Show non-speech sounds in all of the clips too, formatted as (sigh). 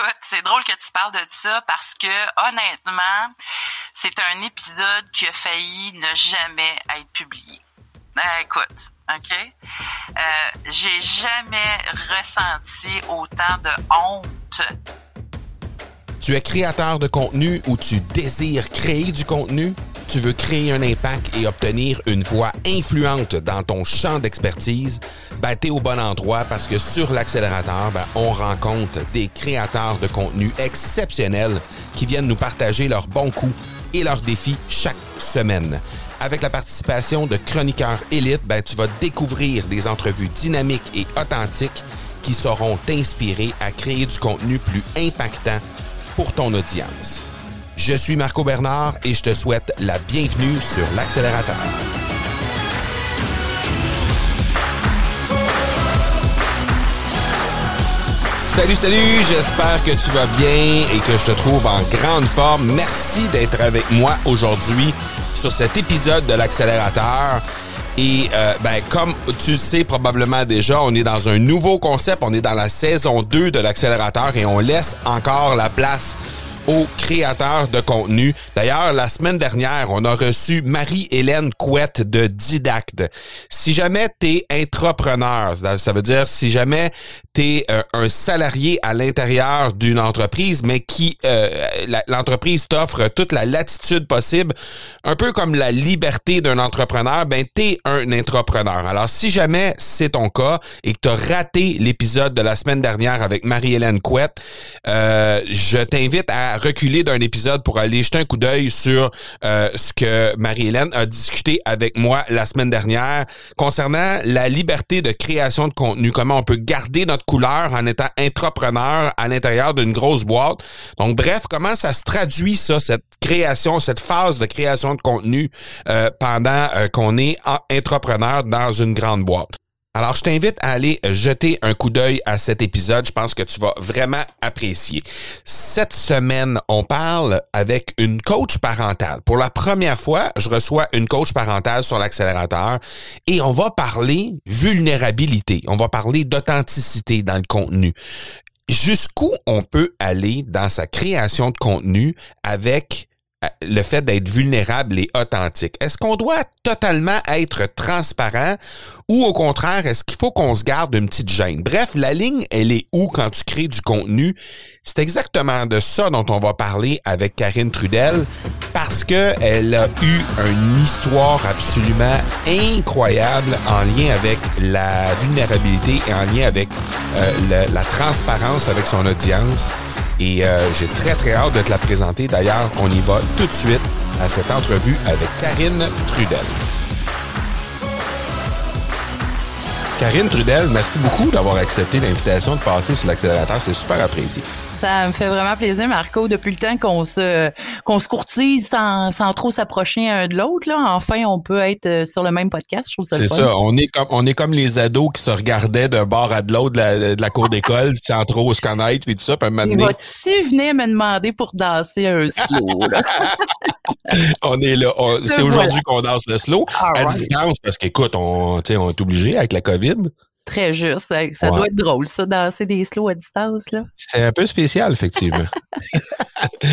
écoute, c'est drôle que tu parles de ça parce que honnêtement, c'est un épisode qui a failli ne jamais être publié. Euh, écoute, OK? Euh, j'ai jamais ressenti autant de honte. Tu es créateur de contenu ou tu désires créer du contenu? Tu veux créer un impact et obtenir une voix influente dans ton champ d'expertise? Ben, au bon endroit parce que sur l'accélérateur, ben, on rencontre des créateurs de contenu exceptionnels qui viennent nous partager leurs bons coups et leurs défis chaque semaine. Avec la participation de chroniqueurs élites, ben, tu vas découvrir des entrevues dynamiques et authentiques qui sauront t'inspirer à créer du contenu plus impactant pour ton audience. Je suis Marco Bernard et je te souhaite la bienvenue sur l'accélérateur. Salut, salut, j'espère que tu vas bien et que je te trouve en grande forme. Merci d'être avec moi aujourd'hui sur cet épisode de l'accélérateur. Et euh, ben, comme tu le sais probablement déjà, on est dans un nouveau concept, on est dans la saison 2 de l'accélérateur et on laisse encore la place aux créateurs de contenu. D'ailleurs, la semaine dernière, on a reçu Marie-Hélène Couette de Didacte. Si jamais tu es entrepreneur, ça veut dire si jamais tu es euh, un salarié à l'intérieur d'une entreprise, mais qui euh, l'entreprise t'offre toute la latitude possible, un peu comme la liberté d'un entrepreneur, ben tu es un entrepreneur. Alors si jamais c'est ton cas et que tu as raté l'épisode de la semaine dernière avec Marie-Hélène Couette, euh, je t'invite à reculer d'un épisode pour aller jeter un coup d'œil sur euh, ce que Marie-Hélène a discuté avec moi la semaine dernière concernant la liberté de création de contenu, comment on peut garder notre couleur en étant entrepreneur à l'intérieur d'une grosse boîte. Donc bref, comment ça se traduit ça, cette création, cette phase de création de contenu euh, pendant euh, qu'on est entrepreneur dans une grande boîte. Alors, je t'invite à aller jeter un coup d'œil à cet épisode. Je pense que tu vas vraiment apprécier. Cette semaine, on parle avec une coach parentale. Pour la première fois, je reçois une coach parentale sur l'accélérateur et on va parler vulnérabilité. On va parler d'authenticité dans le contenu. Jusqu'où on peut aller dans sa création de contenu avec le fait d'être vulnérable et authentique. Est-ce qu'on doit totalement être transparent ou au contraire, est-ce qu'il faut qu'on se garde une petite gêne? Bref, la ligne, elle est où quand tu crées du contenu? C'est exactement de ça dont on va parler avec Karine Trudel parce que elle a eu une histoire absolument incroyable en lien avec la vulnérabilité et en lien avec euh, la transparence avec son audience. Et euh, j'ai très, très hâte de te la présenter. D'ailleurs, on y va tout de suite à cette entrevue avec Karine Trudel. Karine Trudel, merci beaucoup d'avoir accepté l'invitation de passer sur l'accélérateur. C'est super apprécié. Ça me fait vraiment plaisir, Marco, depuis le temps qu'on se qu'on se courtise sans, sans trop s'approcher un de l'autre. Là, enfin, on peut être euh, sur le même podcast. Je trouve ça. C'est ça. On est comme on est comme les ados qui se regardaient d'un bord à de l'autre de la, cour d'école (laughs) sans trop se connaître puis tout ça. Puis maintenant. tu venir me demander pour danser un slow là? (laughs) (laughs) on est là. C'est aujourd'hui qu'on danse le slow à distance parce qu'écoute, on, on est obligé avec la COVID. Très juste. Ça, doit être drôle, ça, danser des slows à distance, là. C'est un peu spécial, effectivement. (laughs) (laughs)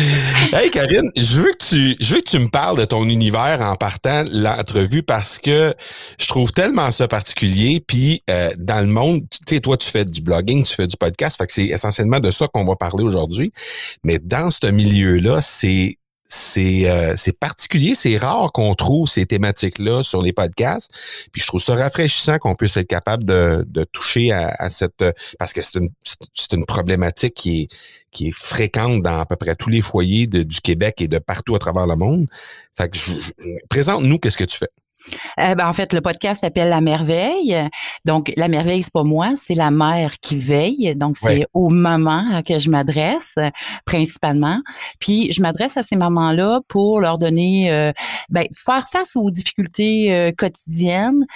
hey, Karine, je veux que tu, je veux que tu me parles de ton univers en partant l'entrevue parce que je trouve tellement ça particulier. Puis, euh, dans le monde, tu sais, toi, tu fais du blogging, tu fais du podcast. Fait que c'est essentiellement de ça qu'on va parler aujourd'hui. Mais dans ce milieu-là, c'est c'est euh, c'est particulier, c'est rare qu'on trouve ces thématiques-là sur les podcasts. Puis je trouve ça rafraîchissant qu'on puisse être capable de, toucher à, cette parce que c'est une une problématique qui est qui est fréquente dans à peu près tous les foyers du Québec et de partout à travers le monde. Fait présente-nous qu'est-ce que tu fais. Euh, ben, en fait, le podcast s'appelle La Merveille. Donc, la merveille, c'est pas moi, c'est la mère qui veille. Donc, c'est aux mamans que je m'adresse principalement. Puis, je m'adresse à ces mamans-là pour leur donner, euh, ben, faire face aux difficultés euh, quotidiennes.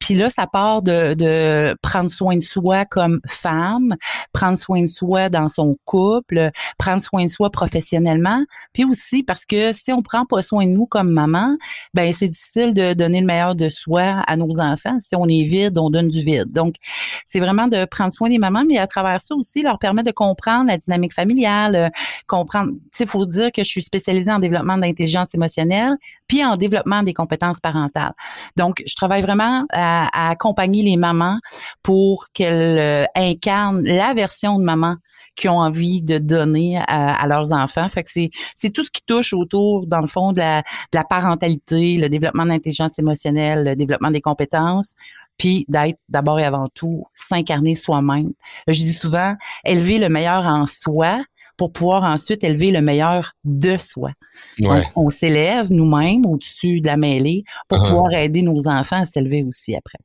puis là, ça part de, de prendre soin de soi comme femme, prendre soin de soi dans son couple, prendre soin de soi professionnellement. Puis aussi parce que si on prend pas soin de nous comme maman, ben c'est difficile de donner le meilleur de soi à nos enfants. Si on est vide, on donne du vide. Donc, c'est vraiment de prendre soin des mamans, mais à travers ça aussi, leur permettre de comprendre la dynamique familiale, euh, comprendre, tu sais, faut dire que je suis spécialisée en développement d'intelligence émotionnelle, puis en développement des compétences parentales. Donc, je travaille vraiment à, accompagner les mamans pour qu'elles euh, incarnent la version de maman qui ont envie de donner à, leurs enfants. Fait que c'est, c'est tout ce qui touche autour, dans le fond, de la, de la parentalité, le développement d'intelligence émotionnelle, le développement des compétences, puis d'être d'abord et avant tout s'incarner soi-même. Je dis souvent, élever le meilleur en soi pour pouvoir ensuite élever le meilleur de soi. On, s'élève nous-mêmes au-dessus de la mêlée pour uh-huh. pouvoir aider nos enfants à s'élever aussi après.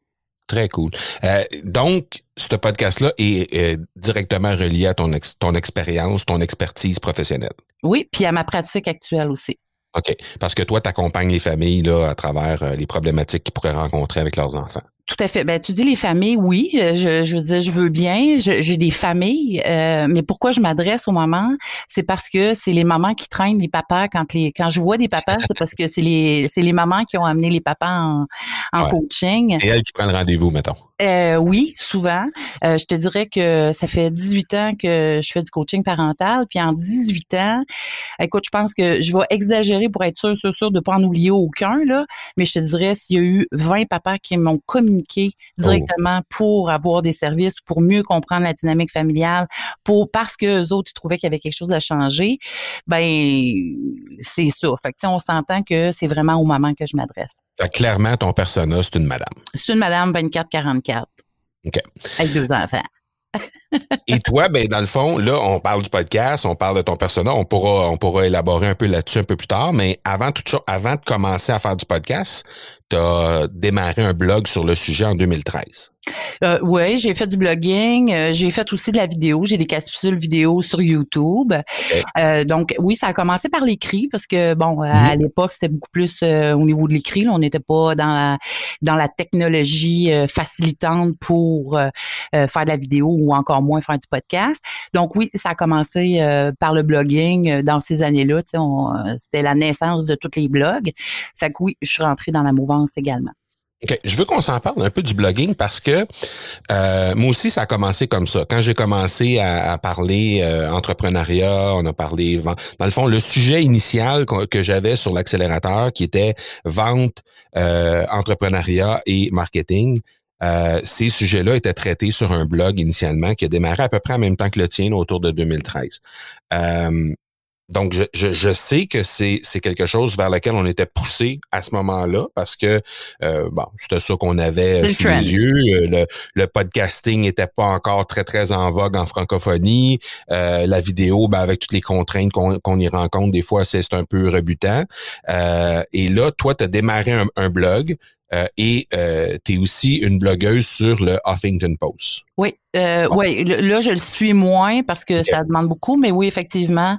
Très cool. Euh, donc, ce podcast-là est, directement relié à ton, ton expérience, ton expertise professionnelle. Oui, puis à ma pratique actuelle aussi. OK. Parce que toi, tu accompagnes les familles là, à travers euh, les problématiques qu'ils pourraient rencontrer avec leurs enfants. Tout à fait. Ben, tu dis les familles, oui. Euh, je, je veux dire, je veux bien. J'ai des familles, euh, mais pourquoi je m'adresse aux mamans? C'est parce que c'est les mamans qui traînent les papas. Quand les quand je vois des papas, c'est parce que c'est les c'est les mamans qui ont amené les papas en, en coaching. Et elles qui prennent rendez-vous, mettons. Euh, oui, souvent. Euh, je te dirais que ça fait 18 ans que je fais du coaching parental. Puis en 18 ans, écoute, je pense que je vais exagérer pour être sûr, sûr, sûr de pas en oublier aucun, là. Mais je te dirais, s'il y a eu 20 papas qui m'ont communiqué directement oh. pour avoir des services, pour mieux comprendre la dynamique familiale, pour parce que eux autres, ils trouvaient qu'il y avait quelque chose à changer, ben c'est ça. Fait que, on s'entend que c'est vraiment aux mamans que je m'adresse. Clairement, ton persona, c'est une madame. C'est une madame 24-44. OK. Avec deux enfants. Et toi, ben dans le fond, là, on parle du podcast, on parle de ton persona, on pourra, on pourra élaborer un peu là-dessus un peu plus tard, mais avant tout avant de commencer à faire du podcast, tu as démarré un blog sur le sujet en 2013. Euh, oui, j'ai fait du blogging, euh, j'ai fait aussi de la vidéo, j'ai des capsules vidéo sur YouTube. Euh, donc oui, ça a commencé par l'écrit parce que bon, à mhm. l'époque c'était beaucoup plus euh, au niveau de l'écrit, on n'était pas dans la dans la technologie facilitante pour faire de la vidéo ou encore moins faire du podcast. Donc oui, ça a commencé par le blogging dans ces années-là. C'était la naissance de tous les blogs. Fait que oui, je suis rentrée dans la mouvance également. OK. Je veux qu'on s'en parle un peu du blogging parce que euh, moi aussi, ça a commencé comme ça. Quand j'ai commencé à, parler euh, entrepreneuriat, on a parlé... Dans le fond, le sujet initial que, j'avais sur l'accélérateur, qui était vente, euh, entrepreneuriat et marketing, ces sujets-là étaient traités sur un blog initialement qui a démarré à peu près en même temps que le tien, autour de 2013. Donc, je, je, je, sais que c'est, quelque chose vers lequel on était poussé à ce moment-là parce que, euh, bon, c'était ça qu'on avait euh, sous les yeux. Euh, le, le podcasting n'était pas encore très, très en vogue en francophonie. la vidéo, ben, avec toutes les contraintes qu'on, y rencontre, des fois, c'est, un peu rebutant. et là, toi, tu as démarré un, un blog. Euh, et euh, tu es aussi une blogueuse sur le Huffington Post. Oui, euh, oui, là je le suis moins parce que ça demande beaucoup, mais oui effectivement,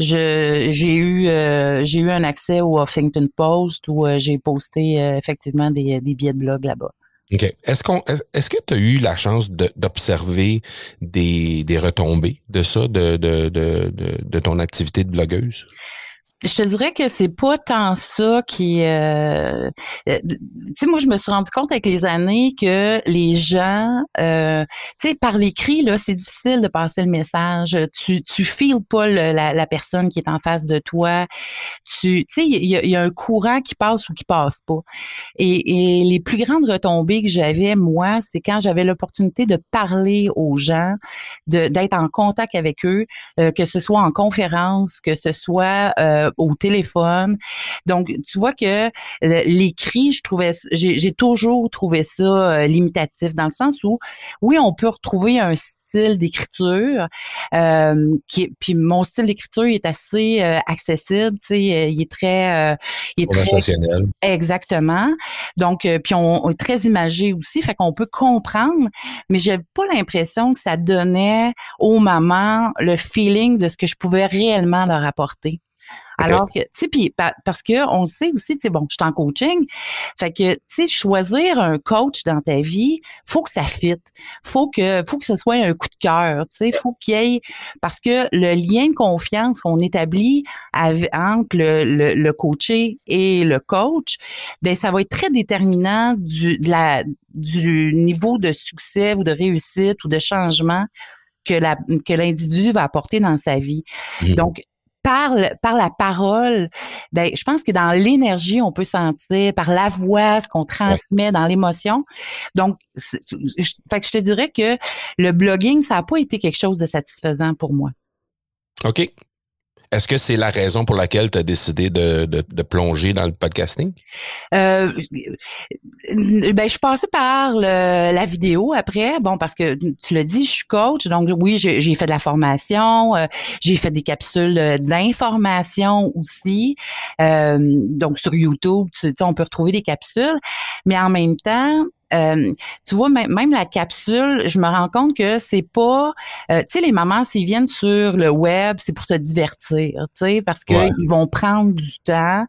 je j'ai eu euh, j'ai eu un accès au Huffington Post où j'ai posté effectivement des, des billets de blog là-bas. OK. Est-ce qu'on est-ce que tu as eu la chance d'observer des, des retombées de ça, de, de, de, de ton activité de blogueuse? Je te dirais que c'est pas tant ça qui euh, euh, tu sais moi je me suis rendu compte avec les années que les gens euh, tu sais par l'écrit là c'est difficile de passer le message. Tu tu files pas la, la, personne qui est en face de toi. Tu sais il y a, y a, un courant qui passe ou qui passe pas. Et, et les plus grandes retombées que j'avais moi c'est quand j'avais l'opportunité de parler aux gens de d'être en contact avec eux euh, que ce soit en conférence que ce soit euh, au téléphone. Donc, tu vois que l'écrit, je trouvais, j'ai toujours trouvé ça euh, limitatif dans le sens où, oui, on peut retrouver un style d'écriture euh, qui puis mon style d'écriture est assez euh, accessible tu sais il est très il est très exactement. Donc puis on, est très imagé aussi fait qu'on peut comprendre mais j'ai pas l'impression que ça donnait aux mamans le feeling de ce que je pouvais réellement leur apporter Alors que, tu sais, puis parce que on sait aussi, tu sais, bon, je suis en coaching, fait que, tu sais, choisir un coach dans ta vie, faut que ça fitte, faut que, faut que ce soit un coup de cœur, tu sais, faut qu'il y ait, parce que le lien de confiance qu'on établit entre le, le, coaché et le coach, ben ça va être très déterminant du, de la, du niveau de succès ou de réussite ou de changement que la que l'individu va apporter dans sa vie. Mmh. Donc par, par la parole, ben, je pense que dans l'énergie, on peut sentir, par la voix, ce qu'on transmet dans l'émotion. Donc, fait que je te dirais que le blogging, ça n'a pas été quelque chose de satisfaisant pour moi. OK. Est-ce que c'est la raison pour laquelle tu as décidé de, de, plonger dans le podcasting? Euh, ben, je suis passée par la vidéo après. Bon, parce que tu l'as dit, je suis coach. Donc, oui, j'ai fait de la formation. Euh, j'ai fait des capsules d'information aussi. Euh, donc, sur YouTube, tu on peut retrouver des capsules. Mais en même temps, euh, tu vois, même, la capsule, je me rends compte que c'est pas, euh, tu sais, les mamans s'ils viennent sur le web, c'est pour se divertir, tu sais, parce qu'ils vont prendre du temps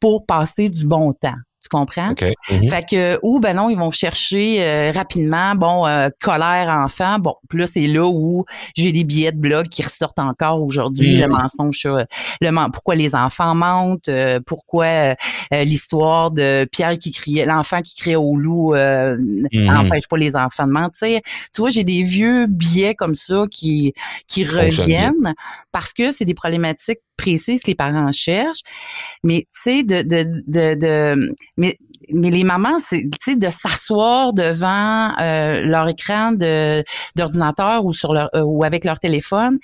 pour passer du bon temps. Comprends? Mm-hmm. Fait que, ou ben non, ils vont chercher euh, rapidement, bon, euh, colère enfant. Bon, puis là, c'est là où j'ai des billets de blog qui ressortent encore aujourd'hui, le mm-hmm. mensonge le pourquoi les enfants mentent, euh, pourquoi l'histoire de Pierre qui criait, l'enfant qui criait au loup mm-hmm. n'empêche pas les enfants de mentir. Tu vois, j'ai des vieux billets comme ça qui, qui reviennent parce que c'est des problématiques précises que les parents cherchent. Mais tu sais, de, de, de, de, mais mais les mamans, c'est tu sais de s'asseoir devant euh, leur écran de d'ordinateur ou sur leur euh, ou avec leur téléphone,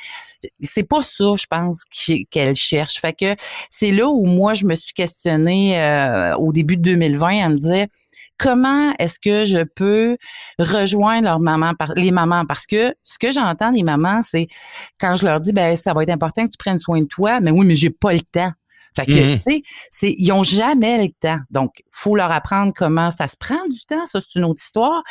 c'est pas ça, je pense, qu'elles cherchent. Fait que c'est là où moi je me suis questionnée euh, au début de 2020 à me dire comment est-ce que je peux rejoindre leurs mamans, les mamans? Parce que ce que j'entends des mamans, c'est quand je leur dis, ben ça va être important que tu prennes soin de toi, mais oui, mais j'ai pas le temps. Fait que, mm-hmm. tu sais, c'est, ils ont jamais le temps. Donc, faut leur apprendre comment ça se prend du temps. Ça, c'est une autre histoire.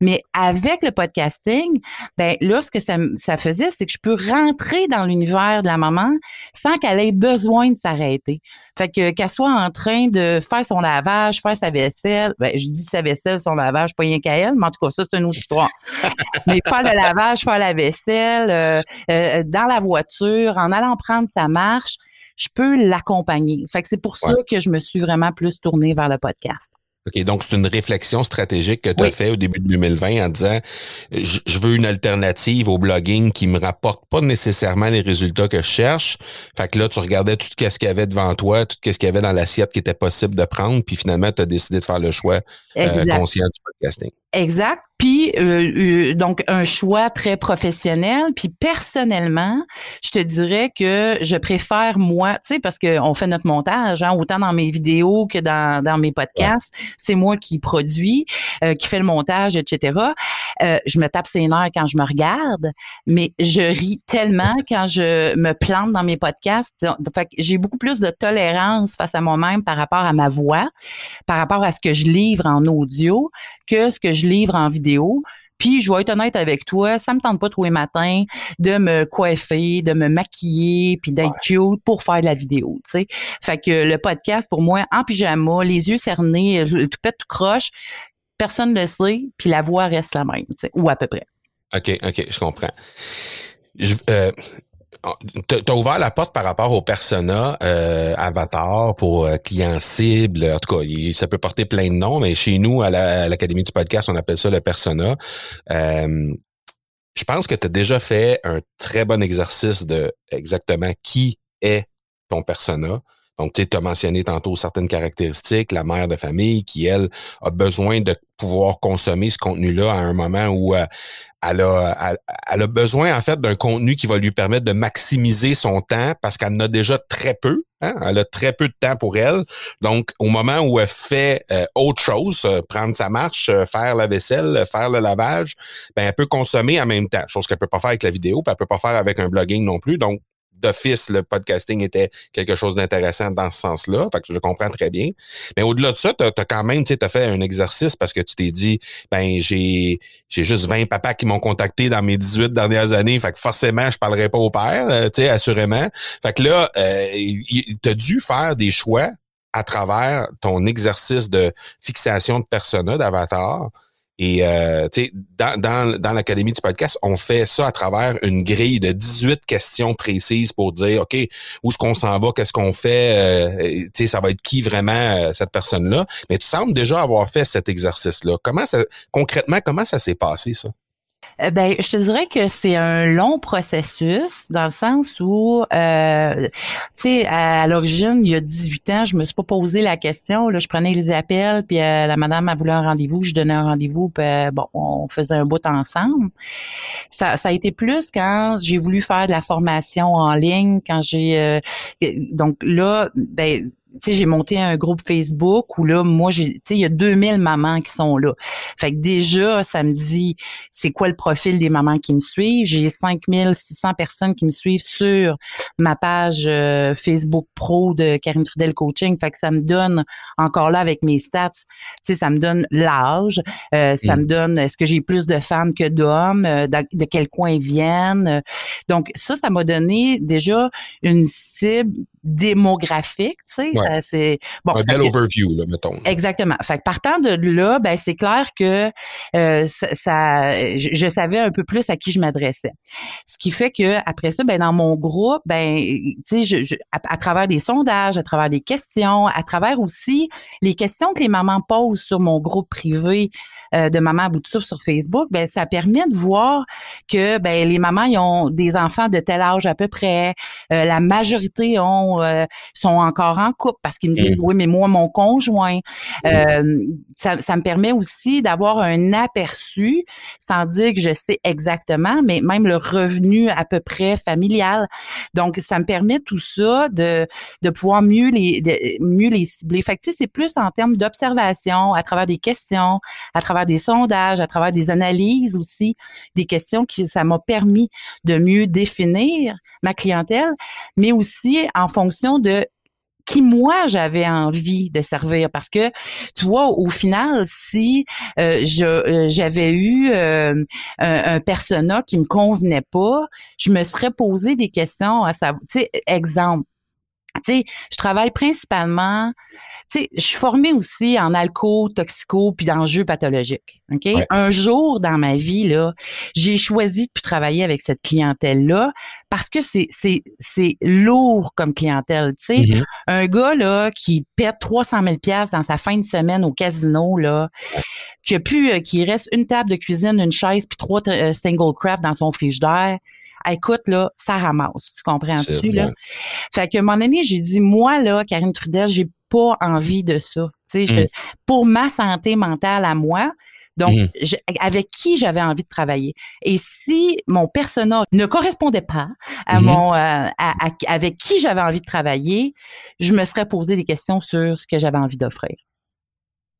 Mais avec le podcasting, ben là, ce que ça, ça faisait, c'est que je peux rentrer dans l'univers de la maman sans qu'elle ait besoin de s'arrêter. Fait que qu'elle soit en train de faire son lavage, faire sa vaisselle, ben, je dis sa vaisselle, son lavage, pas rien qu'à elle, mais en tout cas, ça, c'est une autre histoire. (laughs) mais faire le lavage, faire la vaisselle, euh, euh, dans la voiture, en allant prendre sa marche, je peux l'accompagner. Fait que c'est pour ça que je me suis vraiment plus tournée vers le podcast. OK, donc c'est une réflexion stratégique que tu as fait au début de 2020 en disant je, veux une alternative au blogging qui me rapporte pas nécessairement les résultats que je cherche. Fait que là, tu regardais tout ce qu'il y avait devant toi, tout ce qu'il y avait dans l'assiette qui était possible de prendre, puis finalement, tu as décidé de faire le choix euh, conscient du podcasting. Exact. Puis euh, euh, donc un choix très professionnel. Puis personnellement, je te dirais que je préfère moi, tu sais, parce qu'on fait notre montage, hein, autant dans mes vidéos que dans, dans mes podcasts, c'est moi qui produis, euh, qui fait le montage, etc. je me tape ses nerfs quand je me regarde, mais je ris tellement (laughs) quand je me plante dans mes podcasts. Fait j'ai beaucoup plus de tolérance face à moi-même par rapport à ma voix, par rapport à ce que je livre en audio que ce que je livre en vidéo puis je vais être honnête avec toi, ça me tente pas tous les matins de me coiffer, de me maquiller, puis d'être cute pour faire de la vidéo, tu sais. Fait que le podcast pour moi en pyjama, les yeux cernés, tout pète tout croche, personne ne le sait, puis la voix reste la même, tu sais, ou à peu près. OK, OK, je comprends. Je, euh, T'as ouvert la porte par rapport au persona euh, avatar pour euh, client cible. En tout cas, ça peut porter plein de noms, mais chez nous, à l'Académie du podcast, on appelle ça le persona. Euh, je pense que tu as déjà fait un très bon exercice de exactement qui est ton persona. Donc, tu as mentionné tantôt certaines caractéristiques, la mère de famille qui, elle, a besoin de pouvoir consommer ce contenu-là à un moment où euh, elle, a, besoin, en fait, d'un contenu qui va lui permettre de maximiser son temps parce qu'elle en a déjà très peu. Hein? Elle a très peu de temps pour elle. Donc, au moment où elle fait euh, autre chose, euh, prendre sa marche, faire la vaisselle, faire le lavage, ben, elle peut consommer en même temps, chose qu'elle peut pas faire avec la vidéo, puis elle peut pas faire avec un blogging non plus. Donc, d'office, le podcasting était quelque chose d'intéressant dans ce sens-là. Fait que je comprends très bien. Mais au-delà de ça, tu as, quand même, tu as fait un exercice parce que tu t'es dit, ben, j'ai, j'ai juste 20 papas qui m'ont contacté dans mes 18 dernières années. Fait que forcément, je parlerai pas au père, euh, tu sais, assurément. Fait que là, euh, tu as dû faire des choix à travers ton exercice de fixation de persona, d'avatar, et euh, dans, dans, dans l'Académie du podcast, on fait ça à travers une grille de 18 questions précises pour dire, OK, où est-ce qu'on s'en va, qu'est-ce qu'on fait, euh, ça va être qui vraiment euh, cette personne-là. Mais tu sembles déjà avoir fait cet exercice-là. Comment ça, concrètement, comment ça s'est passé, ça? Euh, ben, je te dirais que c'est un long processus dans le sens où, euh, tu sais, à, l'origine, il y a 18 ans, je me suis pas posé la question. Là, je prenais les appels, puis euh, la madame a voulu un rendez-vous, je donnais un rendez-vous, puis bon, on faisait un bout ensemble. Ça, ça a été plus quand j'ai voulu faire de la formation en ligne, quand j'ai, donc là, ben sais, j'ai monté un groupe Facebook où là, moi, j'ai, tu sais, il y a 2000 mamans qui sont là. Fait que déjà, ça me dit, c'est quoi le profil des mamans qui me suivent? J'ai 5600 personnes qui me suivent sur ma page euh, Facebook Pro de Karine Trudel Coaching. Fait que ça me donne, encore là, avec mes stats, tu sais, ça me donne l'âge, euh, ça mm. me donne, est-ce que j'ai plus de femmes que d'hommes, euh, de, de, quel coin ils viennent? Donc, ça, ça m'a donné déjà une cible démographique, tu sais, c'est bon. Un bel overview, là, mettons. Exactement. Fait que partant de là, ben c'est clair que euh, ça, je, savais un peu plus à qui je m'adressais. Ce qui fait que après ça, ben dans mon groupe, ben tu sais, je, à, travers des sondages, à travers des questions, à travers aussi les questions que les mamans posent sur mon groupe privé euh, de mamans à bout de souffle sur Facebook, ben ça permet de voir que ben les mamans ils ont des enfants de tel âge à peu près, euh, la majorité ont euh, sont, encore en couple parce qu'ils me disent mm. oui, mais moi, mon conjoint. Mm. Euh, ça, ça, me permet aussi d'avoir un aperçu, sans dire que je sais exactement, mais même le revenu à peu près familial. Donc, ça me permet tout ça de, de pouvoir mieux les, mieux les cibler. Fait que, c'est plus en termes d'observation, à travers des questions, à travers des sondages, à travers des analyses aussi, des questions qui ça m'a permis de mieux définir ma clientèle, mais aussi en fonction de qui moi j'avais envie de servir. Parce que tu vois au final si euh, je euh, j'avais eu euh, un, un, persona qui me convenait pas je me serais posé des questions à savoir tu sais exemple tu sais je travaille principalement tu sais, je suis formée aussi en alco, toxico, puis d'enjeux pathologiques. OK? Un jour dans ma vie, là, j'ai choisi de travailler avec cette clientèle-là parce que c'est, c'est, c'est lourd comme clientèle. Tu sais, mm-hmm. un gars, là, qui perd 300 000 dans sa fin de semaine au casino, là, qui a pu, euh, qui reste une table de cuisine, une chaise, puis trois euh, single craft dans son frigidaire, écoute, là, ça ramasse. Tu comprends-tu, là? Fait que, à un moment donné, j'ai dit, moi, là, Karine Trudel, j'ai pas envie de ça. Tu sais, mm. pour ma santé mentale à moi, donc, mm. avec qui j'avais envie de travailler. Et si mon personnage ne correspondait pas à mm-hmm. mon, euh, avec qui j'avais envie de travailler, je me serais posé des questions sur ce que j'avais envie d'offrir.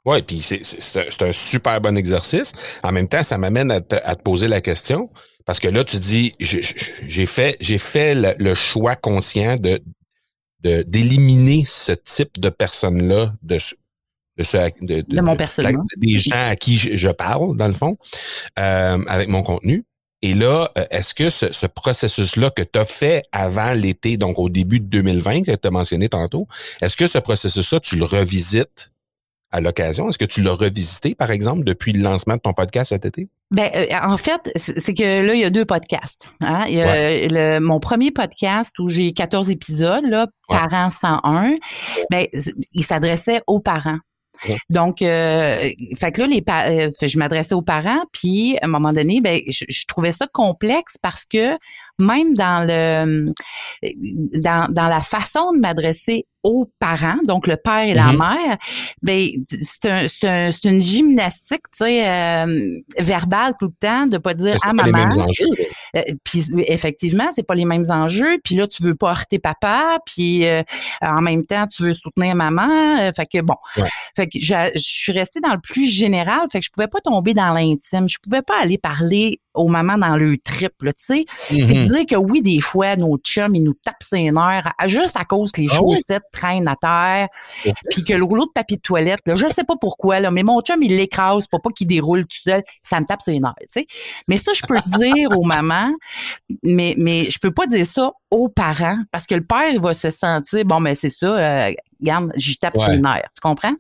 Oui, puis c'est un, super bon exercice. En même temps, ça m'amène à, te poser la question. Parce que là, tu dis, j'ai fait, j'ai fait le, choix conscient de d'éliminer ce type de personnes-là de, de, ce, de, de, mon personnage. des gens à qui je, parle, dans le fond, euh, avec mon contenu. Et là, euh, est-ce que ce, ce processus-là que tu as fait avant l'été, donc au début de 2020, que tu as mentionné tantôt, est-ce que ce processus-là, tu le revisites à l'occasion? Est-ce que tu l'as revisité, par exemple, depuis le lancement de ton podcast cet été? Ben, euh, en fait, c'est que là, il y a deux podcasts. Hein? Il y a le, mon premier podcast où j'ai 14 épisodes, là, Parents 101, ben, il s'adressait aux parents. Donc, euh, fait que là, les euh, je m'adressais aux parents, puis à un moment donné, ben, je, trouvais ça complexe parce que même dans le dans, dans la façon de m'adresser aux parents, donc le père et la mm-hmm. mère, ben c'est un, un, une gymnastique, tu sais, euh, verbale tout le temps, de pas dire à maman. Pas les mêmes enjeux. Euh, puis effectivement, c'est pas les mêmes enjeux. Puis là, tu veux pas heurter papa, puis euh, en même temps, tu veux soutenir maman. fait que bon, fait que je suis restée dans le plus général. Fait que je pouvais pas tomber dans l'intime. Je pouvais pas aller parler aux mamans dans le trip, tu sais. Mm dire que oui, des fois, nos chums, ils nous tapent ses nerfs juste à cause que les ah chaussettes traînent à terre, puis que le rouleau de papier de toilette, là, je sais pas pourquoi, là, mais mon chum, il l'écrase pour pas qu'il déroule tout seul, ça me tape ses nerfs, tu sais. Mais ça, je peux dire aux mamans, mais, mais je peux pas dire ça aux parents parce que le père, il va se sentir, bon, mais c'est ça, euh, regarde, j'y tape ses nerfs, tu comprends?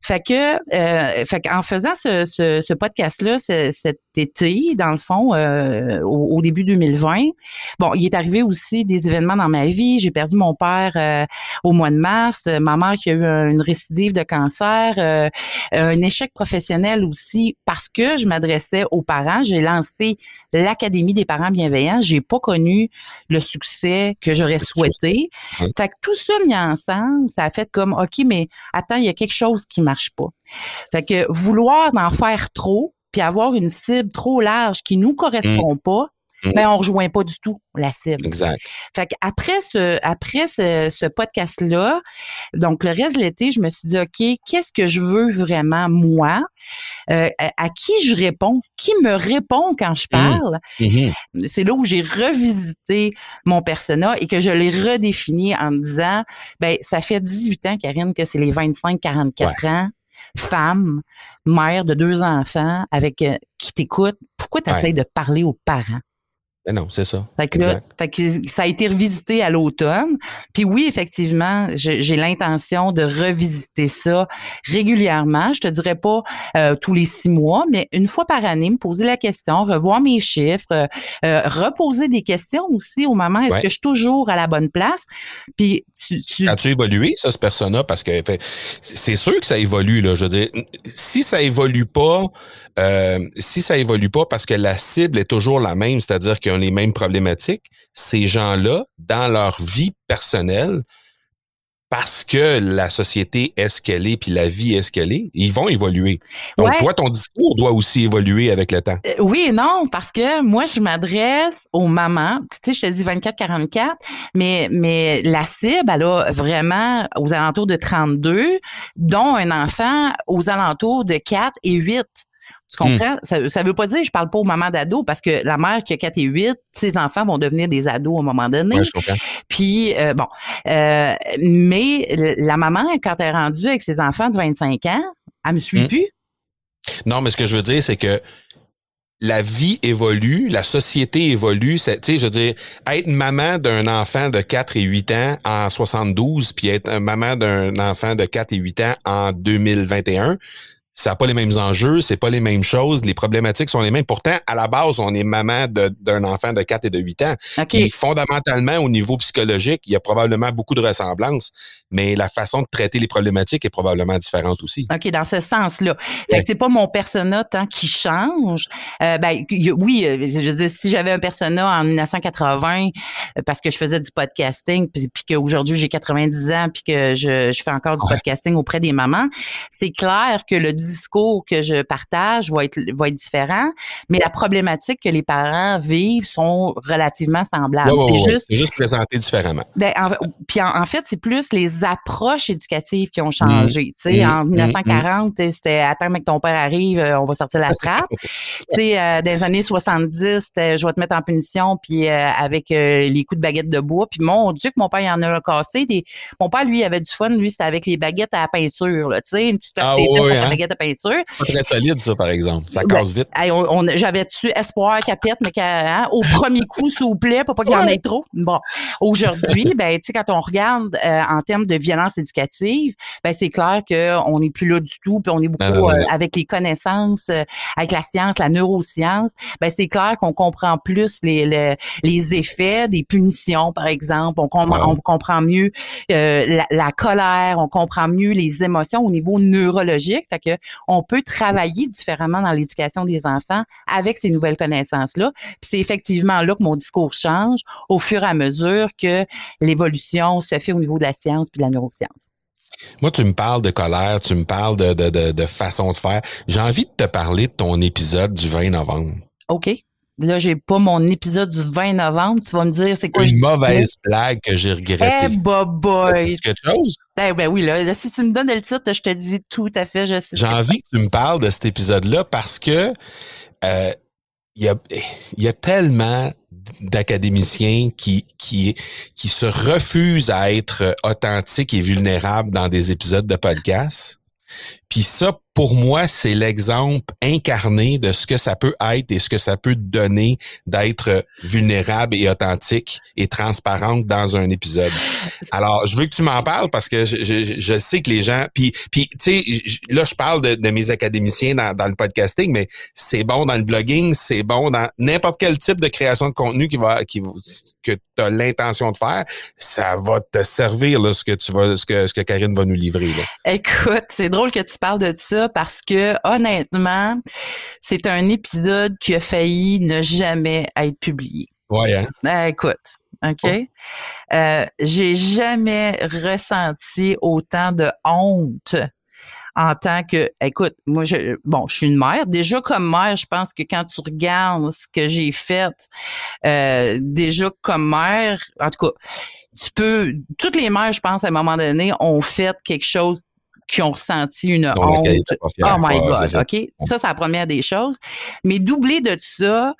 Fait que, euh, fait qu'en faisant ce, ce, ce podcast-là cet été, dans le fond, euh, au, début 2020, bon, il est arrivé aussi des événements dans ma vie. J'ai perdu mon père euh, au mois de mars, ma mère qui a eu une récidive de cancer, euh, un échec professionnel aussi parce que je m'adressais aux parents. J'ai lancé l'Académie des parents bienveillants. J'ai pas connu le succès que j'aurais souhaité. Fait que tout ça mis ensemble, ça a fait comme, OK, mais attends, il y a quelque chose qui m'a pas. Fait que vouloir en faire trop, puis avoir une cible trop large qui nous correspond mm. pas, mm. Ben on rejoint pas du tout la cible. Exact. Fait après ce après ce, podcast là, donc le reste de l'été, je me suis dit OK, qu'est-ce que je veux vraiment moi? Euh, à, qui je réponds, qui me répond quand je mmh. parle? Mmh C'est là où j'ai revisité mon persona et que je l'ai redéfini en me disant ben ça fait 18 ans Karine que c'est les 25 44 ans femme, mère de deux enfants, avec euh, qui t'écoute, pourquoi tu essaies de parler aux parents? Ben non, c'est ça. Fait que, ça a été revisité à l'automne. Puis oui, effectivement, j'ai l'intention de revisiter ça régulièrement. Je te dirais pas euh, tous les six mois, mais une fois par année, me poser la question, revoir mes chiffres, euh, euh, reposer des questions aussi au moment est-ce que je suis toujours à la bonne place? Puis tu, tu... As-tu évolué ça, ce persona parce que c'est sûr que ça évolue là. Je veux dire, si ça évolue pas, si ça évolue pas parce que la cible est toujours la même, c'est-à-dire que les mêmes problématiques, ces gens-là, dans leur vie personnelle, parce que la société est ce qu'elle est, puis la vie est ce qu'elle est, ils vont évoluer. Donc, toi, ton discours doit aussi évoluer avec le temps. Euh, oui et non, parce que moi, je m'adresse aux mamans. Tu sais, je te dis 24-44, mais, mais la cible, elle a vraiment aux alentours de 32, dont un enfant aux alentours de 4 et 8. Tu comprends? Hmm. Ça, ça veut pas dire je parle pas aux mamans d'ados parce que la mère qui a 4 et 8, ses enfants vont devenir des ados à un moment donné. Ouais, je comprends. Puis euh, bon, euh, mais la maman quand elle est rendue avec ses enfants de 25 ans, elle me suit hmm. plus. Non, mais ce que je veux dire c'est que la vie évolue, la société évolue. Tu sais, je veux dire, être maman d'un enfant de 4 et 8 ans en 72, puis être maman d'un enfant de 4 et 8 ans en 2021, ça n'a pas les mêmes enjeux, c'est pas les mêmes choses, les problématiques sont les mêmes. Pourtant, à la base, on est maman d'un enfant de 4 et de 8 ans. Et fondamentalement, au niveau psychologique, il y a probablement beaucoup de ressemblances, mais la façon de traiter les problématiques est probablement différente aussi. OK, dans ce sens-là. Fait que c'est pas mon persona tant qui change. Euh, ben, oui, euh, je veux dire, si j'avais un persona en 1980, euh, parce que je faisais du podcasting, puis, puis qu'aujourd'hui j'ai 90 ans, puis que je, je fais encore du podcasting auprès des mamans, c'est clair que le discours que je partage va être, va être différent, mais la problématique que les parents vivent sont relativement semblables. c'est juste, juste présenté différemment. Ben, puis en, fait, c'est plus les approches éducatives qui ont changé. Mmh. Tu sais, mmh. en 1940, mmh. c'était attends que ton père arrive, euh, on va sortir la (laughs) tu sais, euh, dans les années 70, c'était je vais te mettre en punition puis euh, avec les coups de baguette de bois. Puis mon Dieu, que mon père il en a cassé. Des... Mon père lui avait du fun, lui c'était avec les baguettes à la peinture. Tu sais, une petite ah, oui, hein? De peinture. Pas très solide, ça, par exemple. Ça casse vite. on, J'avais-tu espoir qu'elle pète, mais hein, au premier coup, s'il vous plaît, pour pas qu'il y en ait trop? Bon. Aujourd'hui, (laughs) ben, tu sais, quand on regarde euh, en termes de violence éducative, ben, c'est clair qu'on n'est plus là du tout, puis on est beaucoup euh, avec les connaissances, euh, avec la science, la neuroscience, ben, c'est clair qu'on comprend plus les, les, effets des punitions, par exemple. On, on comprend mieux la, la, colère, on comprend mieux les émotions au niveau neurologique. Fait que on peut travailler différemment dans l'éducation des enfants avec ces nouvelles connaissances-là. c'est effectivement là que mon discours change au fur et à mesure que l'évolution se fait au niveau de la science puis de la neuroscience. Moi, tu me parles de colère, tu me parles de, de, de façon de faire. J'ai envie de te parler de ton épisode du 20 novembre. OK. Là, j'ai pas mon épisode du 20 novembre. Tu vas me dire, c'est quoi? Une mauvaise blague que j'ai regrettée. Eh, boy! quelque chose? Eh ben oui, là, si tu me donnes le titre, je te dis tout à fait, je sais. J'ai envie que tu me parles de cet épisode-là parce que euh, il y a, il y a tellement d'académiciens qui, qui, qui se refusent à être authentiques et vulnérables dans des épisodes de podcast. Puis ça, pour moi, c'est l'exemple incarné de ce que ça peut être et ce que ça peut donner d'être vulnérable et authentique et transparente dans un épisode. Alors, je veux que tu m'en parles parce que je, sais que les gens, puis, puis tu sais, là, je parle de, mes académiciens dans, dans, le podcasting, mais c'est bon dans le blogging, c'est bon dans n'importe quel type de création de contenu qui va, qui, que tu as l'intention de faire, ça va te servir là, ce que tu vas, ce que, ce que Karine va nous livrer. Là. Écoute, c'est drôle que tu parles de ça parce que honnêtement, c'est un épisode qui a failli ne jamais être publié. Ouais. Hein? Euh, écoute, OK? Oh. Euh, j'ai jamais ressenti autant de honte en tant que, écoute, moi, je, bon, je suis une mère. Déjà comme mère, je pense que quand tu regardes ce que j'ai fait, euh, déjà comme mère, en tout cas, tu peux, toutes les mères, je pense, à un moment donné, ont fait quelque chose qui ont ressenti une honte. Oh my God, OK? Ça, c'est la première des choses. Mais doublé de ça,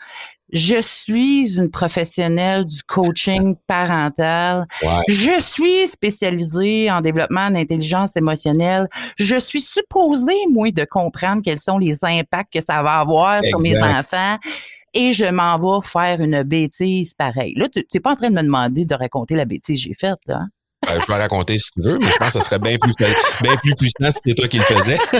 je suis une professionnelle du coaching parental. Je suis spécialisée en développement d'intelligence émotionnelle. Je suis supposée, moi, de comprendre quels sont les impacts que ça va avoir sur mes enfants et je m'en vais faire une bêtise pareille. Là, tu n'es pas en train de me demander de raconter la bêtise que j'ai faite, là. Hein? Ben, je vais raconter si tu veux, mais je pense que ça serait bien plus, bien plus puissant si c'était toi qui le faisais. (laughs)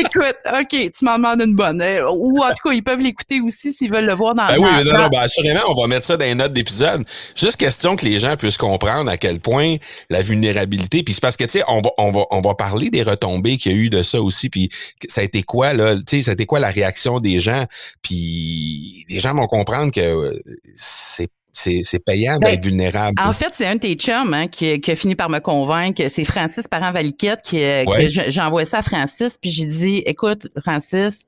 Écoute, OK, tu m'en demandes une bonne. Euh, ou en tout cas, ils peuvent l'écouter aussi s'ils veulent le voir dans ben oui, mais non, non, ben assurément, on va mettre ça dans les notes d'épisode. Juste question que les gens puissent comprendre à quel point la vulnérabilité, puis c'est parce que, tu sais, on va, on, va, on va parler des retombées qu'il y a eu de ça aussi, puis ça a été quoi, là, tu sais, ça a été quoi la réaction des gens, puis les gens vont comprendre que euh, c'est c'est payant ben, d'être vulnérable. En fait, c'est un de tes chums hein, qui, qui, a fini par me convaincre. C'est Francis Parent-Valiquette qui, euh, j'envoie ça à Francis, puis j'ai dit, écoute, Francis,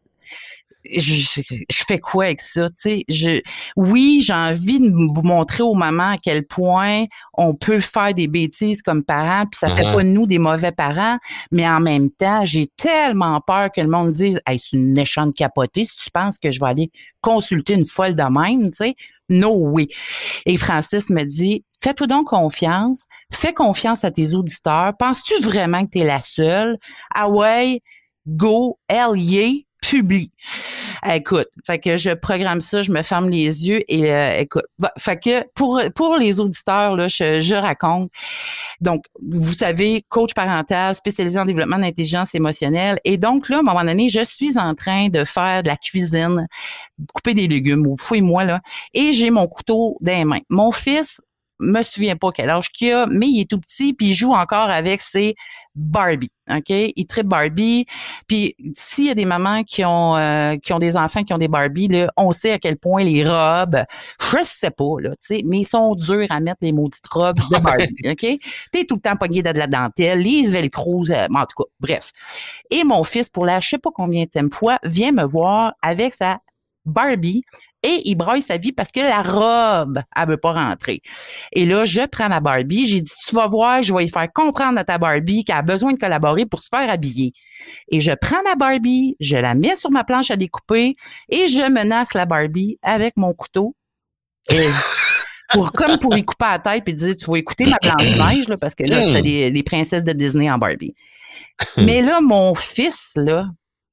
je, je, fais quoi avec ça, tu sais, je, oui, j'ai envie de vous montrer aux mamans à quel point on peut faire des bêtises comme parents, puis ça fait uh-huh. pas de nous des mauvais parents, mais en même temps, j'ai tellement peur que le monde dise, hey, c'est une méchante capotée, si tu penses que je vais aller consulter une folle de même, tu sais, no oui. Et Francis me dit, Fais-toi donc confiance. Fais confiance à tes auditeurs. Penses-tu vraiment que tu es la seule? Ah ouais, go, hell publie. Écoute, fait que je programme ça, je me ferme les yeux et euh, écoute, fait que pour pour les auditeurs là, je, je, raconte. Donc, vous savez, coach parental spécialisé en développement d'intelligence émotionnelle et donc là, à un moment donné, je suis en train de faire de la cuisine, couper des légumes ou fouille-moi là, et j'ai mon couteau dans les mains. Mon fils me souviens pas quel âge qu'il a, mais il est tout petit, puis il joue encore avec ses Barbie, OK? Il tripe Barbie. Puis s'il y a des mamans qui ont euh, qui ont des enfants qui ont des Barbie, là, on sait à quel point les robes, je sais pas, là, tu sais, mais ils sont durs à mettre les maudites robes de Barbie, (laughs) OK? T'es tout le temps pogné de la dentelle, les velcro, euh, en tout cas, bref. Et mon fils, pour la je sais pas combien de fois, vient me voir avec sa Barbie et il broye sa vie parce que la robe, elle veut pas rentrer. Et là, je prends ma Barbie, j'ai dit, tu vas voir, je vais lui faire comprendre à ta Barbie qu'elle a besoin de collaborer pour se faire habiller. Et je prends ma Barbie, je la mets sur ma planche à découper et je menace la Barbie avec mon couteau. Pour, comme pour lui couper la tête et dire, tu vas écouter ma planche neige, là, parce que là, c'est les, les princesses de Disney en Barbie. Mais là, mon fils, là,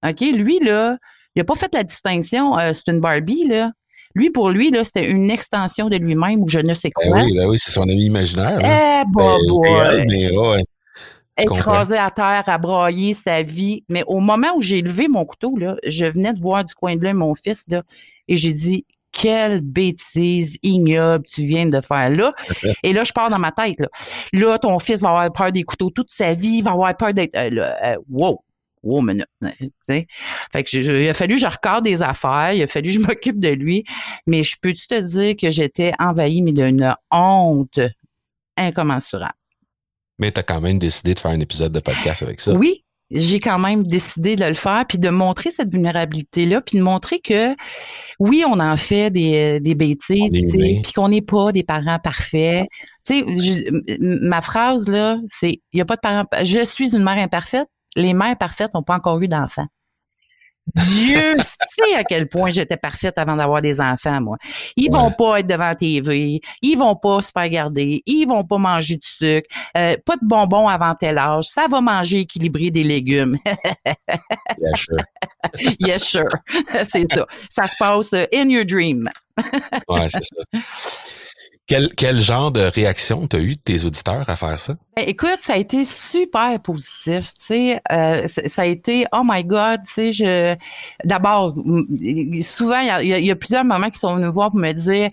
OK, lui, là, il a pas fait la distinction, euh, c'est une Barbie, là. Lui, pour lui, là, c'était une extension de lui-même ou je ne sais ben quoi. oui, ben oui, c'est son ami imaginaire. Eh, boy, Écrasé à terre, à broyer sa vie. Mais au moment où j'ai levé mon couteau, là, je venais de voir du coin de l'œil mon fils, là, et j'ai dit, quelle bêtise ignoble tu viens de faire là. (laughs) et là, je pars dans ma tête. Là. là, ton fils va avoir peur des couteaux toute sa vie, il va avoir peur d'être... Euh, euh, wow, wow minute. Fait que il a fallu que je recorde des affaires, il a fallu que je (laughs) m'occupe de lui, mais je peux te dire que j'étais envahie mais d'une honte incommensurable. Mais tu as quand même décidé de faire un épisode de podcast avec ça. Oui, j'ai quand même décidé de le faire, puis de montrer cette vulnérabilité-là, puis de montrer que oui, on en fait des, des bêtises, puis qu'on n'est pas des parents parfaits. Tu sais, ma phrase là, c'est il y a pas de parents. Je suis une mère imparfaite, les mères parfaites n'ont pas encore eu d'enfants. Dieu (laughs) sait à quel point j'étais parfaite avant d'avoir des enfants, moi. Ils vont pas être devant TV, ils vont pas se faire garder, ils vont pas manger du sucre, euh, pas de bonbons avant tel âge, ça va manger équilibré des légumes. yeah, (laughs) sure. yes, sure. (laughs) c'est ça. Ça se passe in your dream. ouais, c'est ça. Quel, quel genre de réaction t'as eu de tes auditeurs à faire ça? Ben, écoute, ça a été super positif. Tu sais, euh, ça a été oh my God. Tu sais, je d'abord souvent il y, a, plusieurs moments qui sont venus voir pour me dire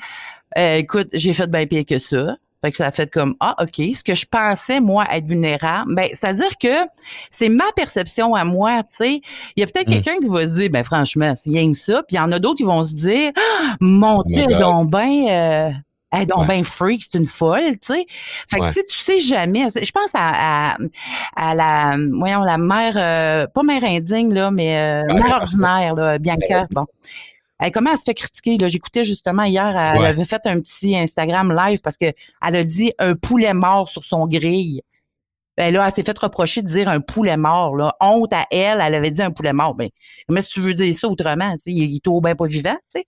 euh, écoute, j'ai fait bien pire que ça. Fait que ça a fait comme ah ok, ce que je pensais moi être vulnérable, ben c'est à dire que c'est ma perception à moi, tu sais. Il y a peut-être hmm. quelqu'un qui va se dire ben franchement c'est rien que ça, puis il y en a d'autres qui vont se dire ah, mon oh Dieu donc ben euh, elle donc ben freak, c'est une folle, tu sais. Fait que tu sais jamais. Je pense à, à, la, voyons, la mère, euh, pas mère indigne là, mais euh, mère ordinaire là, Bianca. (laughs) Bon. Elle, comment elle se fait critiquer? Là? J'écoutais justement hier, elle avait fait un petit Instagram live parce que elle a dit un poulet mort sur son grille. Ben là, elle s'est fait reprocher de dire un poulet mort. Là. Honte à elle, elle avait dit un poulet mort. Ben, mais si tu veux dire ça autrement, tu sais, il, est tout bien pas vivant, tu sais.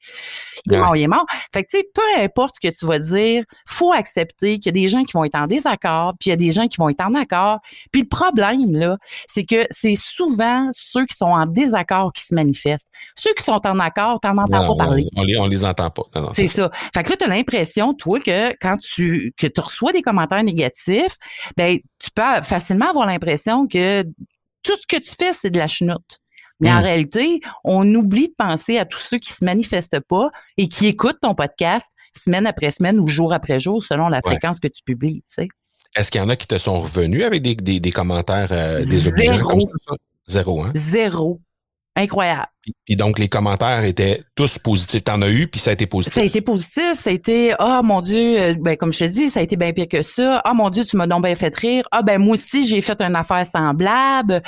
Il est mort, il est mort. Fait que, tu sais, peu importe ce que tu vas dire, faut accepter qu'il y a des gens qui vont être en désaccord, puis il y a des gens qui vont être en accord. Puis le problème, là, c'est que c'est souvent ceux qui sont en désaccord qui se manifestent. Ceux qui sont en accord, t'en entends pas parler. On les, on les entend pas. C'est ça. Fait que là, t'as l'impression, toi, que quand tu, que tu reçois des commentaires négatifs, ben, tu peux facilement avoir l'impression que tout ce que tu fais, c'est de la chenoute. Mais en hmm. réalité, on oublie de penser à tous ceux qui se manifestent pas et qui écoutent ton podcast semaine après semaine ou jour après jour selon la fréquence que tu publies. Tu sais. Est-ce qu'il y en a qui te sont revenus avec des, des, commentaires euh, comme ça? Zéro, hein? Zéro. Incroyable. Puis donc, les commentaires étaient tous positifs. T'en as eu, puis ça a été positif. Ça a été positif. Ça a été, ah, oh, mon Dieu, euh, ben, comme je te dis, ça a été bien pire que ça. Ah, oh, mon Dieu, tu m'as donc bien fait rire. Ah, ben, moi aussi, j'ai fait une affaire semblable.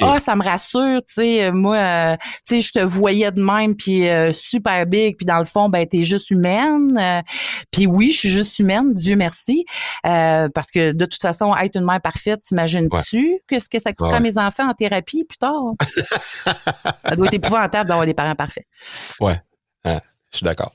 Ah, ça me rassure, tu sais, euh, moi, euh, tu sais, je te voyais de même, puis super big, puis dans le fond, ben, t'es juste humaine. puis oui, je suis juste humaine, Dieu merci. parce que de toute façon, être une mère parfaite, t'imagines-tu qu'est-ce que ça coûtera à mes enfants en thérapie plus tard? (laughs) ça doit être épouvantable d'avoir des parents parfaits. Ouais, hein, je suis d'accord.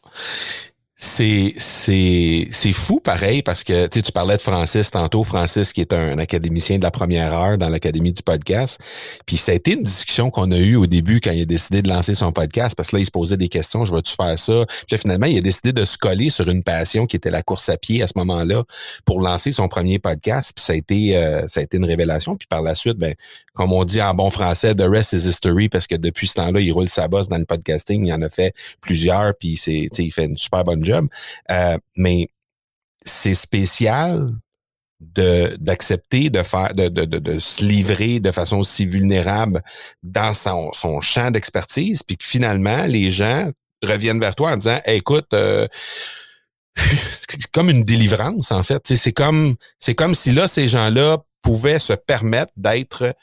C'est c'est c'est fou pareil parce que tu parlais de Francis tantôt. Francis qui est un, académicien de la première heure dans l'académie du podcast. Puis ça a été une discussion qu'on a eue au début quand il a décidé de lancer son podcast parce que là il se posait des questions. Je vais-tu faire ça? Puis finalement il a décidé de se coller sur une passion qui était la course à pied à ce moment-là pour lancer son premier podcast. Puis ça a été euh, ça a été une révélation. Puis par la suite ben comme on dit en bon français, the rest is history, parce que depuis ce temps-là, il roule sa bosse dans le podcasting. Il en a fait plusieurs, puis c'est, il fait une super bonne job. Euh, mais c'est spécial de d'accepter de faire de, de, de, de, se livrer de façon aussi vulnérable dans son, son champ d'expertise puis que finalement les gens reviennent vers toi en disant écoute euh, c'est (laughs) comme une délivrance en fait c'est comme c'est comme si là ces gens-là pouvaient se permettre d'être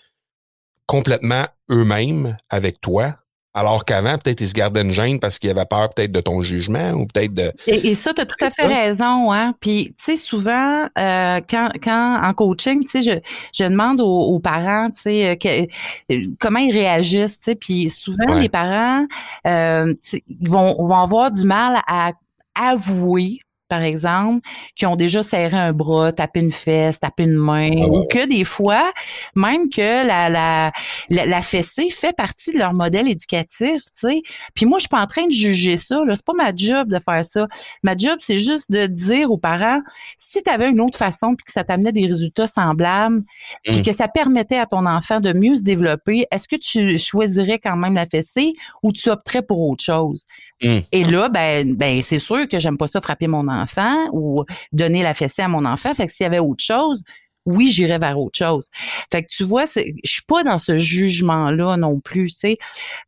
complètement eux-mêmes avec toi. Alors qu'avant, peut-être ils se gardaient une gêne parce qu'ils avaient peur peut-être de ton jugement ou peut-être de. Et, ça, tu as tout à fait raison, hein. Puis, tu sais, souvent, euh, quand, quand en coaching, tu sais, je, je demande aux, parents, tu sais, euh, comment ils réagissent, tu sais. Puis souvent, les parents, euh, ils vont, vont avoir du mal à avouer par exemple, qui ont déjà serré un bras, tapé une fesse, tapé une main, ah ou que des fois, même que la, la, la, fessée fait partie de leur modèle éducatif, tu sais. Puis moi, je suis pas en train de juger ça, là. C'est pas ma job de faire ça. Ma job, c'est juste de dire aux parents, si tu avais une autre façon puis que ça t'amenait des résultats semblables, puis mmh. que ça permettait à ton enfant de mieux se développer, est-ce que tu choisirais quand même la fessée ou tu opterais pour autre chose? Mmh. Et là, ben, ben, c'est sûr que j'aime pas ça frapper mon enfant enfant ou donner la fessée à mon enfant. Fait que s'il y avait autre chose, oui, j'irais vers autre chose. Fait que tu vois, je suis pas dans ce jugement-là non plus, tu sais,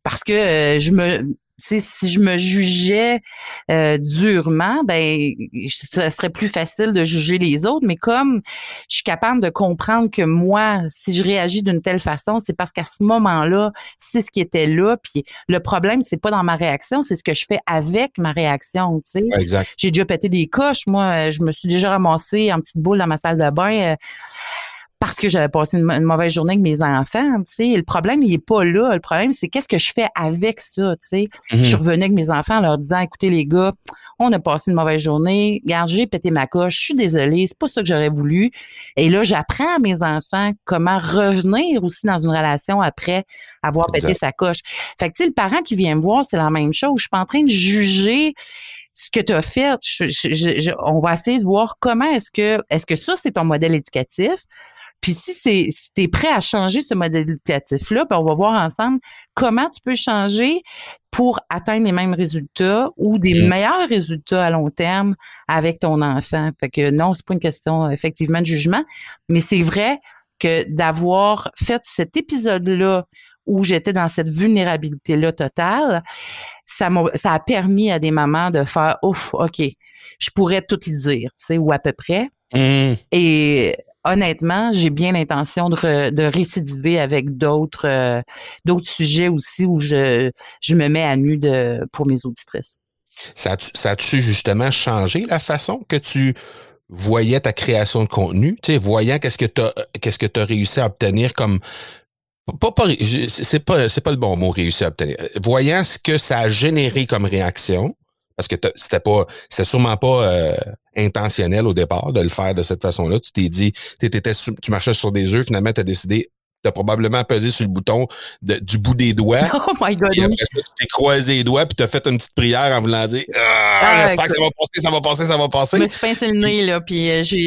parce que euh, je me si je me jugeais euh, durement, ben ça serait plus facile de juger les autres. Mais comme je suis capable de comprendre que moi, si je réagis d'une telle façon, c'est parce qu'à ce moment-là, c'est ce qui était là. Puis le problème, c'est pas dans ma réaction, c'est ce que je fais avec ma réaction. Tu sais, j'ai déjà pété des coches. Moi, je me suis déjà ramassée en petite boule dans ma salle de bain. Euh, parce que j'avais passé une, mauvaise journée avec mes enfants, tu sais. Le problème, il est pas là. Le problème, c'est qu'est-ce que je fais avec ça, tu sais? Je suis mhm. revenue avec mes enfants en leur disant, écoutez les gars, on a passé une mauvaise journée, regarde, j'ai pété ma coche, je suis désolée, c'est pas ça que j'aurais voulu. Et là, j'apprends à mes enfants comment revenir aussi dans une relation après avoir pété sa coche. Fait que, tu sais, le parent qui vient me voir, c'est la même chose. Je suis pas en train de juger ce que tu as fait. on va essayer de voir comment est-ce que, est-ce que ça, c'est ton modèle éducatif? Puis si c'est si tu es prêt à changer ce modèle éducatif-là, ben on va voir ensemble comment tu peux changer pour atteindre les mêmes résultats ou des mm. meilleurs résultats à long terme avec ton enfant. Fait que non, c'est pas une question effectivement de jugement, mais c'est vrai que d'avoir fait cet épisode-là où j'étais dans cette vulnérabilité-là totale, ça m'a, ça a permis à des mamans de faire, ouf, OK, je pourrais tout y dire, tu sais, ou à peu près. Mm. Et honnêtement, j'ai bien l'intention de, récidiver avec d'autres euh, d'autres sujets aussi où je, je me mets à nu de, pour mes auditrices. Ça a-tu justement changé la façon que tu voyais ta création de contenu, tu sais, voyant qu'est-ce que tu qu'est-ce que as réussi à obtenir comme pas, pas c'est pas c'est pas le bon mot réussi à obtenir. Voyant ce que ça a généré comme réaction, parce que c'était pas c'était sûrement pas euh, intentionnel au départ de le faire de cette façon-là. Tu t'es dit, t'étais, tu marchais sur des œufs, finalement, tu as décidé t'as probablement pesé sur le bouton du bout des doigts. (laughs) Oh my God. Puis après ça, tu t'es croisé les doigts puis t'as fait une petite prière en voulant dire ah, ah j'espère que ça va passer, ça va passer, ça va passer. Je me suis pincé le nez, là, puis euh, j'ai,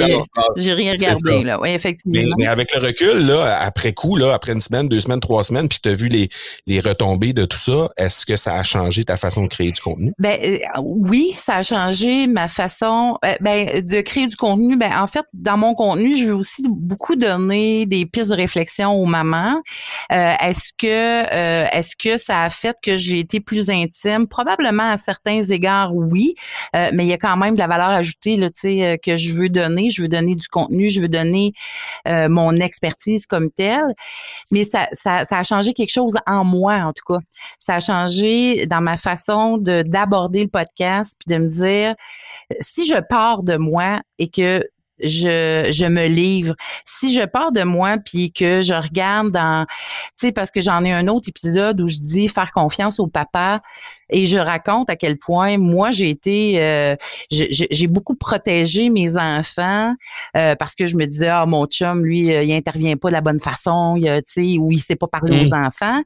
j'ai rien regardé, là. Oui, effectivement. Mais, avec le recul, là, après coup, là, après une semaine, deux semaines, trois semaines, puis t'as vu les, les retombées de tout ça, est-ce que ça a changé ta façon de créer du contenu? Ben, euh, oui, ça a changé ma façon, euh, ben, de créer du contenu. Ben, en fait, dans mon contenu, je veux aussi beaucoup donner des pistes de réflexion aux. Euh, est-ce que euh, est-ce que ça a fait que j'ai été plus intime? Probablement à certains égards, oui, euh, mais il y a quand même de la valeur ajoutée là, que je veux donner. Je veux donner du contenu, je veux donner mon expertise comme telle. Mais ça, ça, ça a changé quelque chose en moi, en tout cas. Ça a changé dans ma façon de d'aborder le podcast, puis de me dire si je pars de moi et que je, je me livre. Si je pars de moi puis que je regarde dans, tu sais, parce que j'en ai un autre épisode où je dis faire confiance au papa et je raconte à quel point moi j'ai été, euh, j'ai beaucoup protégé mes enfants euh, parce que je me disais ah mon chum lui euh, il intervient pas de la bonne façon, il, tu sais, ou il sait pas parler aux mmh. enfants.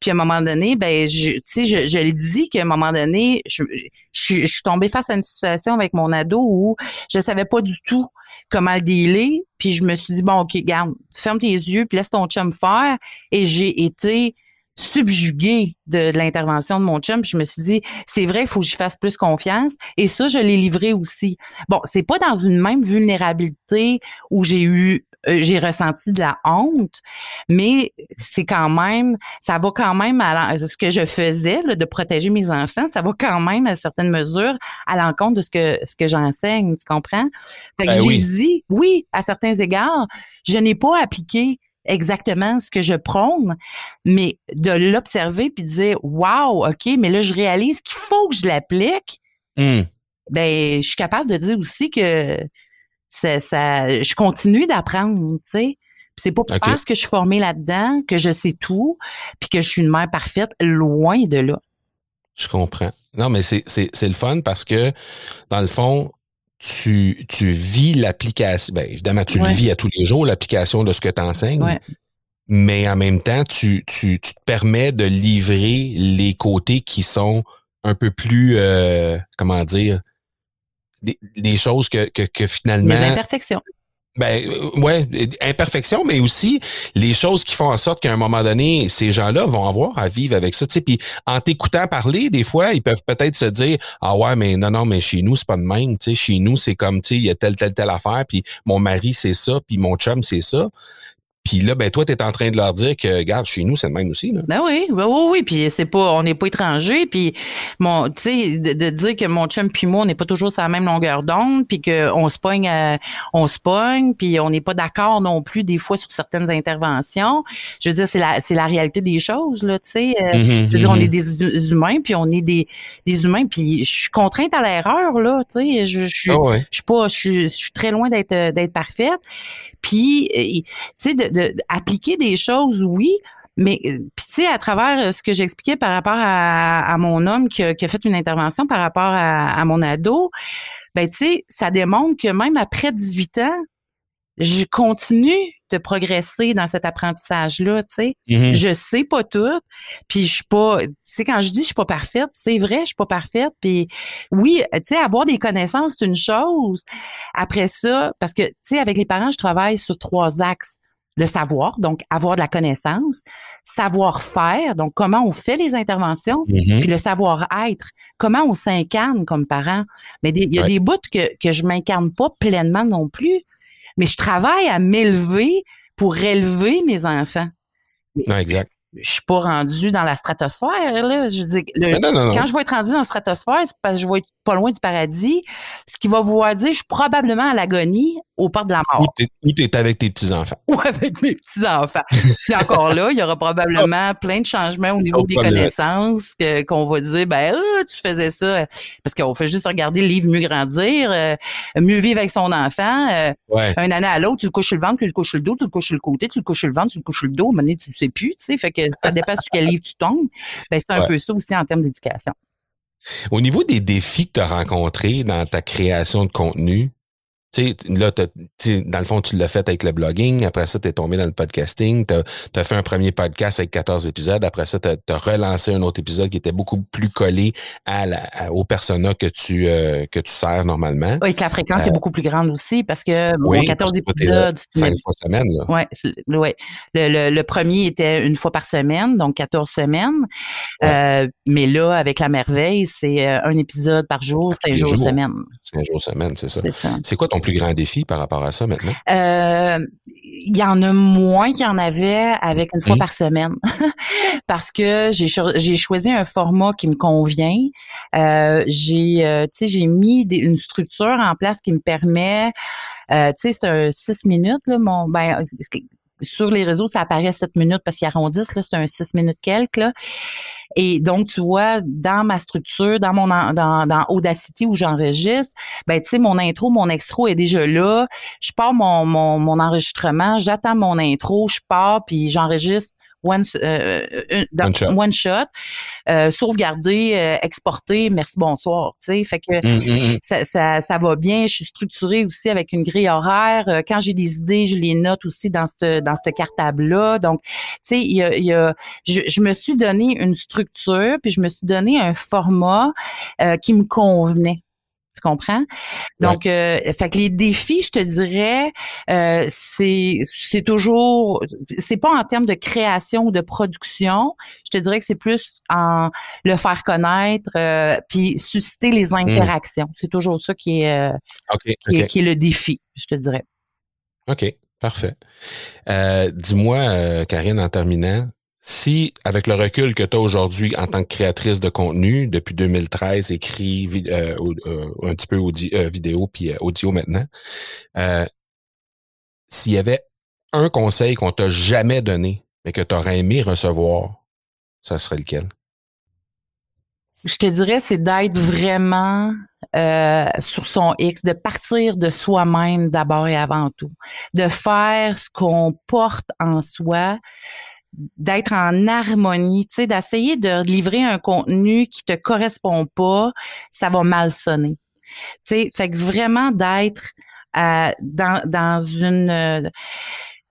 Puis à un moment donné, ben je, tu sais, je, je le dis qu'à un moment donné, je, je, je suis tombée face à une situation avec mon ado où je savais pas du tout comment le dealer. Puis je me suis dit, bon, OK, garde, ferme tes yeux, puis laisse ton chum faire. Et j'ai été subjuguée de, l'intervention de mon chum. Puis je me suis dit, c'est vrai, il faut que j'y fasse plus confiance. Et ça, je l'ai livré aussi. Bon, c'est pas dans une même vulnérabilité où j'ai eu euh, j'ai ressenti de la honte, mais c'est quand même, ça va quand même à ce que je faisais de protéger mes enfants, ça va quand même à certaines mesures à l'encontre de ce que ce que j'enseigne, tu comprends? Fait que ben j'ai dit oui à certains égards, je n'ai pas appliqué exactement ce que je prône, mais de l'observer puis de dire wow, ok, mais là je réalise qu'il faut que je l'applique. Mmh. Ben, je suis capable de dire aussi que ça, je continue d'apprendre, tu sais. C'est pas parce que je suis formée là-dedans que je sais tout, puis que je suis une mère parfaite, loin de là. Je comprends. Non, mais c'est, le fun parce que, dans le fond, tu, tu vis l'application. Ben, évidemment, tu le vis à tous les jours, l'application de ce que tu enseignes. Mais en même temps, tu, tu, tu te permets de livrer les côtés qui sont un peu plus, euh, comment dire, des, choses que, que, que finalement. Des imperfections. Ben euh, ouais, imperfection, mais aussi les choses qui font en sorte qu'à un moment donné, ces gens-là vont avoir à vivre avec ça. Puis en t'écoutant parler, des fois, ils peuvent peut-être se dire ah ouais, mais non non, mais chez nous c'est pas de même. Sais, chez nous c'est comme tu sais, il y a telle telle telle affaire, puis mon mari c'est ça, puis mon chum c'est ça. Puis là, ben toi, tu es en train de leur dire que, regarde, chez nous, c'est le même aussi. Là. Ben oui, ben oui, oui. Puis c'est pas, on n'est pas étranger. Puis mon, tu sais, de, dire que mon chum puis moi, on n'est pas toujours sur la même longueur d'onde, puis qu'on se pogne, on se pogne, puis on n'est pas d'accord non plus des fois sur certaines interventions. Je veux dire, c'est la, c'est la réalité des choses là. Tu sais, euh, mm-hmm, je veux dire, on est mm-hmm. des humains, puis on est des, des humains, puis je suis contrainte à l'erreur là. Tu sais, je, je, ah je, suis pas, je suis très loin d'être d'être parfaite. Puis, euh, tu sais, de de, appliquer des choses, oui, mais euh, puis tu sais, à travers euh, ce que j'expliquais par rapport à, mon homme qui a, fait une intervention par rapport à, mon ado, ben tu sais, ça démontre que même après 18 ans, je continue de progresser dans cet apprentissage-là, tu sais. Mm-hmm. Je sais pas tout, puis je suis pas, tu sais, quand je dis je suis pas parfaite, c'est vrai, je suis pas parfaite, puis oui, tu sais, avoir des connaissances, c'est une chose. Après ça, parce que, tu sais, avec les parents, je travaille sur trois axes le savoir, donc avoir de la connaissance, savoir faire, donc comment on fait les interventions, mm-hmm. puis le savoir-être, comment on s'incarne comme parent. Mais il y a des bouts que, que je m'incarne pas pleinement non plus, mais je travaille à m'élever pour élever mes enfants. exact je suis pas rendu dans la stratosphère là je dis quand je vais être rendu dans la stratosphère c'est parce que je vais être pas loin du paradis ce qui va vouloir dire je suis probablement à l'agonie au port de la mort. Ou tu es avec tes petits enfants (laughs) ou avec mes petits enfants puis encore là il y aura probablement plein de changements au niveau des connaissances que qu'on va dire ben ah, tu faisais ça parce qu'on fait juste regarder le livre mieux grandir euh, mieux vivre avec son enfant euh, un année à l'autre tu le couches sur le ventre tu le couches sur le dos tu le couches sur le côté tu le couches sur le ventre tu le couches sur le dos maintenant tu sais plus tu sais fait que ça dépend sur quel livre tu tombes. Ben, c'est un peu ça aussi en termes d'éducation. Au niveau des défis que tu as rencontrés dans ta création de contenu, sais, là, dans le fond, tu l'as fait avec le blogging. Après ça, tu es tombé dans le podcasting. Tu as, fait un premier podcast avec 14 épisodes. Après ça, tu as, relancé un autre épisode qui était beaucoup plus collé à la, aux personas que tu euh, que tu sers normalement. Oui, que la fréquence est euh, beaucoup plus grande aussi parce que bon, 14 épisodes. Cinq fois semaine, là. Ouais, ouais. Le, le, premier était une fois par semaine, donc 14 semaines. Euh, mais là, avec la merveille, c'est un épisode par jour, cinq jours, jours semaine. Cinq jours semaine, c'est ça. C'est quoi ton plus grand défi par rapport à ça maintenant? Euh, il y en a moins qu'il y en avait avec une fois mmh. par semaine (laughs) parce que j'ai j'ai choisi un format qui me convient. Euh, j'ai euh, tu sais j'ai mis une structure en place qui me permet tu sais c'est un six minutes là mon ben sur les réseaux, ça apparaît 7 minutes parce qu'ils arrondissent, là, c'est un 6 minutes quelque, là. Et donc, tu vois, dans ma structure, dans mon dans, dans Audacity où j'enregistre, ben tu sais, mon intro, mon extro est déjà là. Je pars mon, mon, mon enregistrement, j'attends mon intro, je pars, puis j'enregistre one, euh, one shot, euh, sauvegarder, euh, exporter, merci bonsoir, tu sais, fait que hum, hum, hum. Ça, ça, ça, va bien. Je suis structurée aussi avec une grille horaire. Euh, quand j'ai des idées, je les note aussi dans cette dans cette cartable là. Donc, tu sais, il y a, y a je, je, me suis donné une structure, puis je me suis donné un format euh, qui me convenait. Comprends? Donc, euh, fait que les défis, je te dirais, euh, c'est c'est toujours, c'est pas en termes de création ou de production. Je te dirais que c'est plus en le faire connaître, euh, puis susciter les hmm. interactions. C'est toujours ça qui est, qui, qui, est le défi, je te dirais. OK, parfait. Dis-moi, Karine, en terminant, si, avec le recul que tu as aujourd'hui en tant que créatrice de contenu, depuis 2013, écrit euh, euh, un petit peu euh, vidéo puis audio maintenant, s'il y avait un conseil qu'on t'a jamais donné, mais que tu aurais aimé recevoir, ça serait lequel? Je te dirais, c'est d'être vraiment sur son X, de partir de soi-même d'abord et avant tout, de faire ce qu'on porte en soi, d'être en harmonie, tu sais, d'essayer de livrer un contenu qui te correspond pas, ça va mal sonner. Tu sais, fait que vraiment d'être euh, dans, dans une euh,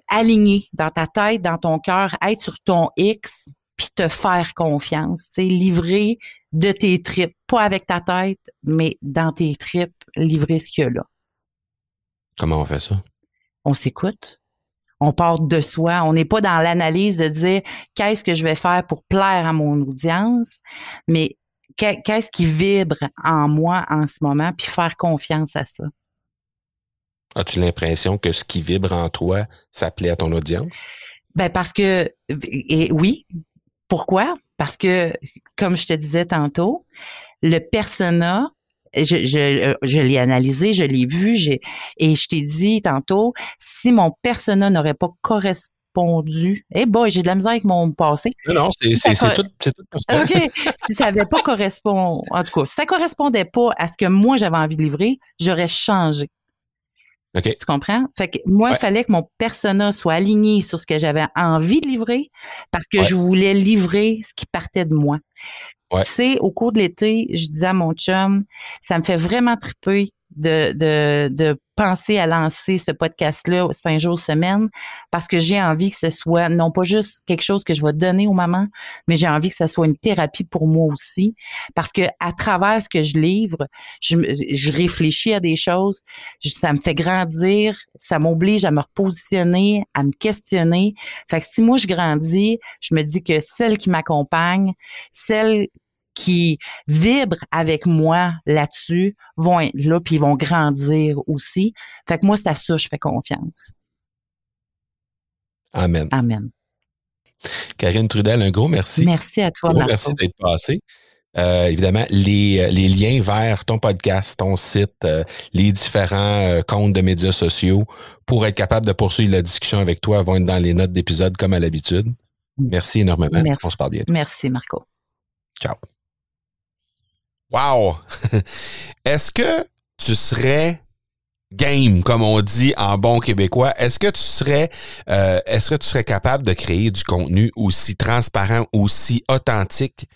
alignée dans ta tête, dans ton cœur, être sur ton X, puis te faire confiance, tu sais, livrer de tes tripes, pas avec ta tête, mais dans tes tripes, livrer ce qu'il y a là. Comment on fait ça? On s'écoute on part de soi. On n'est pas dans l'analyse de dire qu'est-ce que je vais faire pour plaire à mon audience, mais qu'est-ce qui vibre en moi en ce moment, puis faire confiance à ça. As-tu l'impression que ce qui vibre en toi, ça plaît à ton audience? Ben parce que et oui. Pourquoi? Parce que, comme je te disais tantôt, le persona, je, je, je l'ai analysé, je l'ai vu, j'ai et je t'ai dit tantôt, si mon persona n'aurait pas correspondu, eh boy, j'ai de la misère avec mon passé. Non, non, c'est c'est c'est tout, c'est tout OK. si ça n'avait pas correspondu, en tout cas, si ça correspondait pas à ce que moi j'avais envie de livrer, j'aurais changé. OK. Tu comprends? Fait que moi, il Ouais. fallait que mon persona soit aligné sur ce que j'avais envie de livrer parce que Ouais. je voulais livrer ce qui partait de moi. Tu sais, au cours de l'été, je disais à mon chum, ça me fait vraiment triper de, de, de penser à lancer ce podcast-là cinq jours semaine parce que j'ai envie que ce soit non pas juste quelque chose que je vais donner aux mamans, mais j'ai envie que ce soit une thérapie pour moi aussi parce que à travers ce que je livre, je, je réfléchis à des choses, ça me fait grandir, ça m'oblige à me repositionner, à me questionner. Fait que si moi je grandis, je me dis que celles qui m'accompagnent, celles qui vibrent avec moi là-dessus vont être là puis ils vont grandir aussi. Fait que moi c'est à ça que je fais confiance. Amen. Amen. Karine Trudel, un gros merci. Merci à toi Gros Marco. merci d'être passé. Euh, évidemment, les, les liens vers ton podcast, ton site, euh, les différents euh, comptes de médias sociaux pour être capable de poursuivre la discussion avec toi vont être dans les notes d'épisode comme à l'habitude. Merci énormément. Merci. On se parle bien. Merci Marco. Ciao. Wow! (laughs) Est-ce que tu serais game, comme on dit en bon québécois? Est-ce que tu serais euh, est-ce que tu serais capable de créer du contenu aussi transparent, aussi authentique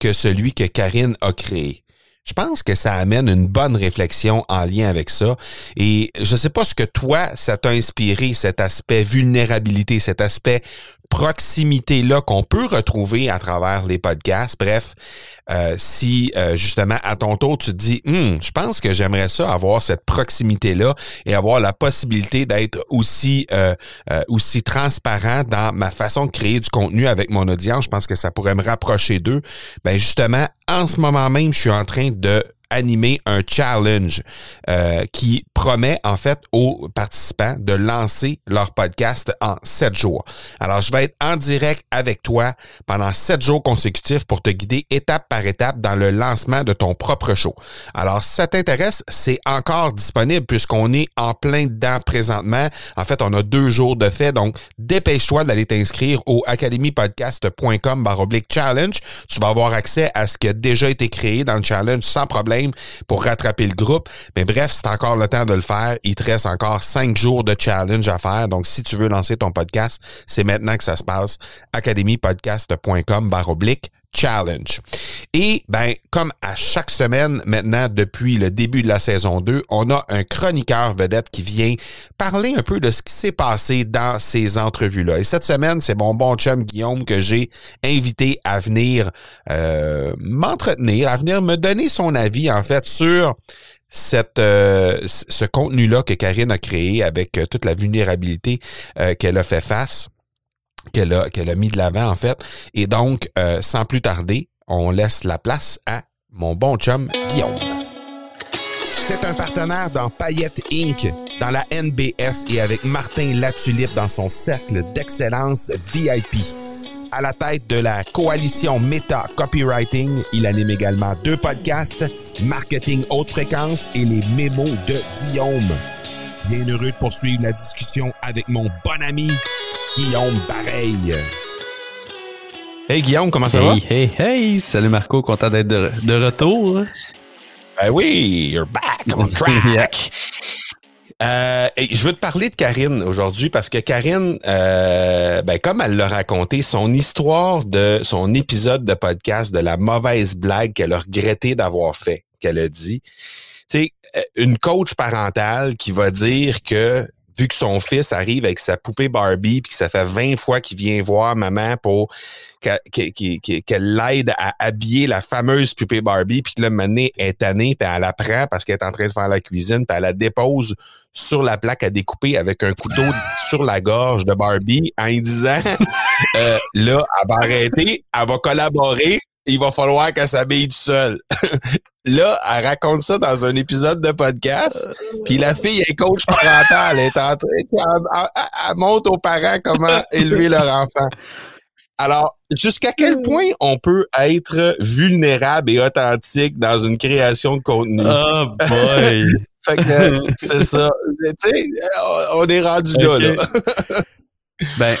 que celui que Karine a créé? Je pense que ça amène une bonne réflexion en lien avec ça. Et je sais pas ce que toi, ça t'a inspiré, cet aspect vulnérabilité, cet aspect proximité-là qu'on peut retrouver à travers les podcasts. Bref, euh, si euh, justement à ton tour tu te dis, Hum, je pense que j'aimerais ça avoir cette proximité-là et avoir la possibilité d'être aussi euh, aussi transparent dans ma façon de créer du contenu avec mon audience, je pense que ça pourrait me rapprocher d'eux. Ben justement, en ce moment même, je suis en train de animer un challenge euh, qui promet en fait aux participants de lancer leur podcast en sept jours. Alors, je vais être en direct avec toi pendant sept jours consécutifs pour te guider étape par étape dans le lancement de ton propre show. Alors, si ça t'intéresse, c'est encore disponible puisqu'on est en plein dedans présentement. En fait, on a deux jours de fait, donc dépêche-toi d'aller t'inscrire au academypodcast.com baroblique challenge. Tu vas avoir accès à ce qui a déjà été créé dans le challenge sans problème pour rattraper le groupe. Mais bref, c'est encore le temps de le faire. Il te reste encore cinq jours de challenge à faire. Donc, si tu veux lancer ton podcast, c'est maintenant que ça se passe. academypodcast.com baroblique challenge. Et ben comme à chaque semaine maintenant depuis le début de la saison 2, on a un chroniqueur vedette qui vient parler un peu de ce qui s'est passé dans ces entrevues-là. Et cette semaine, c'est mon bon chum Guillaume que j'ai invité à venir euh, m'entretenir, à venir me donner son avis en fait sur euh, ce contenu-là que Karine a créé avec euh, toute la vulnérabilité euh, qu'elle a fait face qu'elle a, qu'elle a mis de l'avant, en fait. Et donc, sans plus tarder, on laisse la place à mon bon chum Guillaume. C'est un partenaire dans Payette Inc., dans la NBS et avec Martin Latulippe dans son cercle d'excellence VIP. À la tête de la coalition Meta Copywriting, il anime également deux podcasts, Marketing Haute Fréquence et les mémos de Guillaume. Bien heureux de poursuivre la discussion avec mon bon ami Guillaume Bareil. Hey Guillaume, comment ça va? Hey, hey, hey! Salut Marco, content d'être de, de retour. Ben oui, you're back on (laughs) track. Euh, je veux te parler de Karine aujourd'hui parce que Karine, euh, ben comme elle l'a raconté, son histoire de son épisode de podcast de la mauvaise blague qu'elle a regretté d'avoir fait, qu'elle a dit. Tu sais, euh, une coach parentale qui va dire que vu que son fils arrive avec sa poupée Barbie puis que ça fait 20 fois qu'il vient voir maman pour qu'elle l'aide à habiller la fameuse poupée Barbie puis que là elle est tannée puis elle la prend parce qu'elle est en train de faire la cuisine puis elle la dépose sur la plaque à découper avec un couteau sur la gorge de Barbie en disant (laughs) euh, là elle va arrêter elle va collaborer il va falloir qu'elle s'habille seule. (laughs) là, elle raconte ça dans un épisode de podcast. Puis la fille est coach parental. Elle est en train, elle, elle montre aux parents comment élever leur enfant. Alors, jusqu'à quel point on peut être vulnérable et authentique dans une création de contenu? Oh boy! (laughs) fait que, (laughs) c'est ça. Tu sais, on est rendu là, là. (laughs) ben,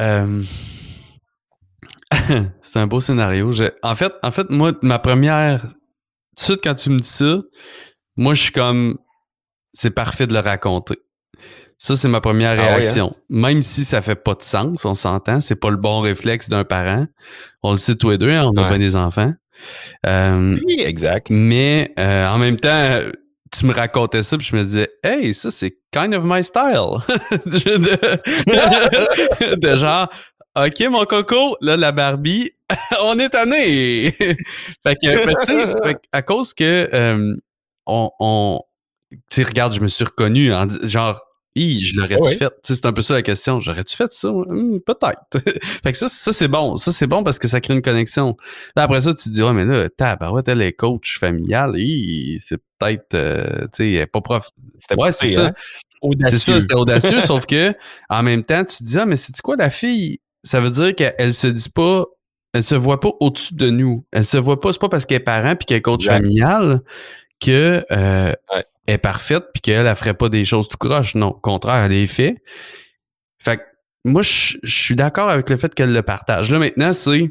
euh, c'est un beau scénario. en fait, en fait, moi, ma première, tout de suite quand tu me dis ça, moi, je suis comme, c'est parfait de le raconter. Ça, c'est ma première ah hein? réaction. Même si ça fait pas de sens, on s'entend, c'est pas le bon réflexe d'un parent. On le sait tous les deux, hein, on a pas des enfants. Euh, oui, exact. Mais euh, en même temps, tu me racontais ça, puis je me disais, hey, ça, c'est kind of my style. (laughs) (laughs) de, genre, OK, mon coco, là, la Barbie, (laughs) on est tanné. fait que, à cause que euh, on, on tu regarde, je me suis reconnu en genre je l'aurais-tu fait? C'est un peu ça la question. J'aurais-tu fait ça? Hmm, peut-être. (laughs) fait que ça, ça c'est bon. Ça, c'est bon parce que ça crée une connexion. Là, après ça, tu te dis, ouais, mais là, tabarouette, elle est coach familial. C'est peut-être, euh, tu sais, pas prof. Ouais, c'est ça. Hein? C'est ça, c'était audacieux, sauf (laughs) que, en même temps, tu te dis, ah, mais c'est quoi la fille? Ça veut dire qu'elle se dit pas, elle se voit pas au-dessus de nous. Elle se voit pas, c'est pas parce qu'elle est parent puis qu'elle est coach familial que, euh, est parfaite puis qu'elle, elle ferait pas des choses tout croche. Non, au contraire, elle est fait. Fait que moi, je, suis d'accord avec le fait qu'elle le partage. Là, maintenant, c'est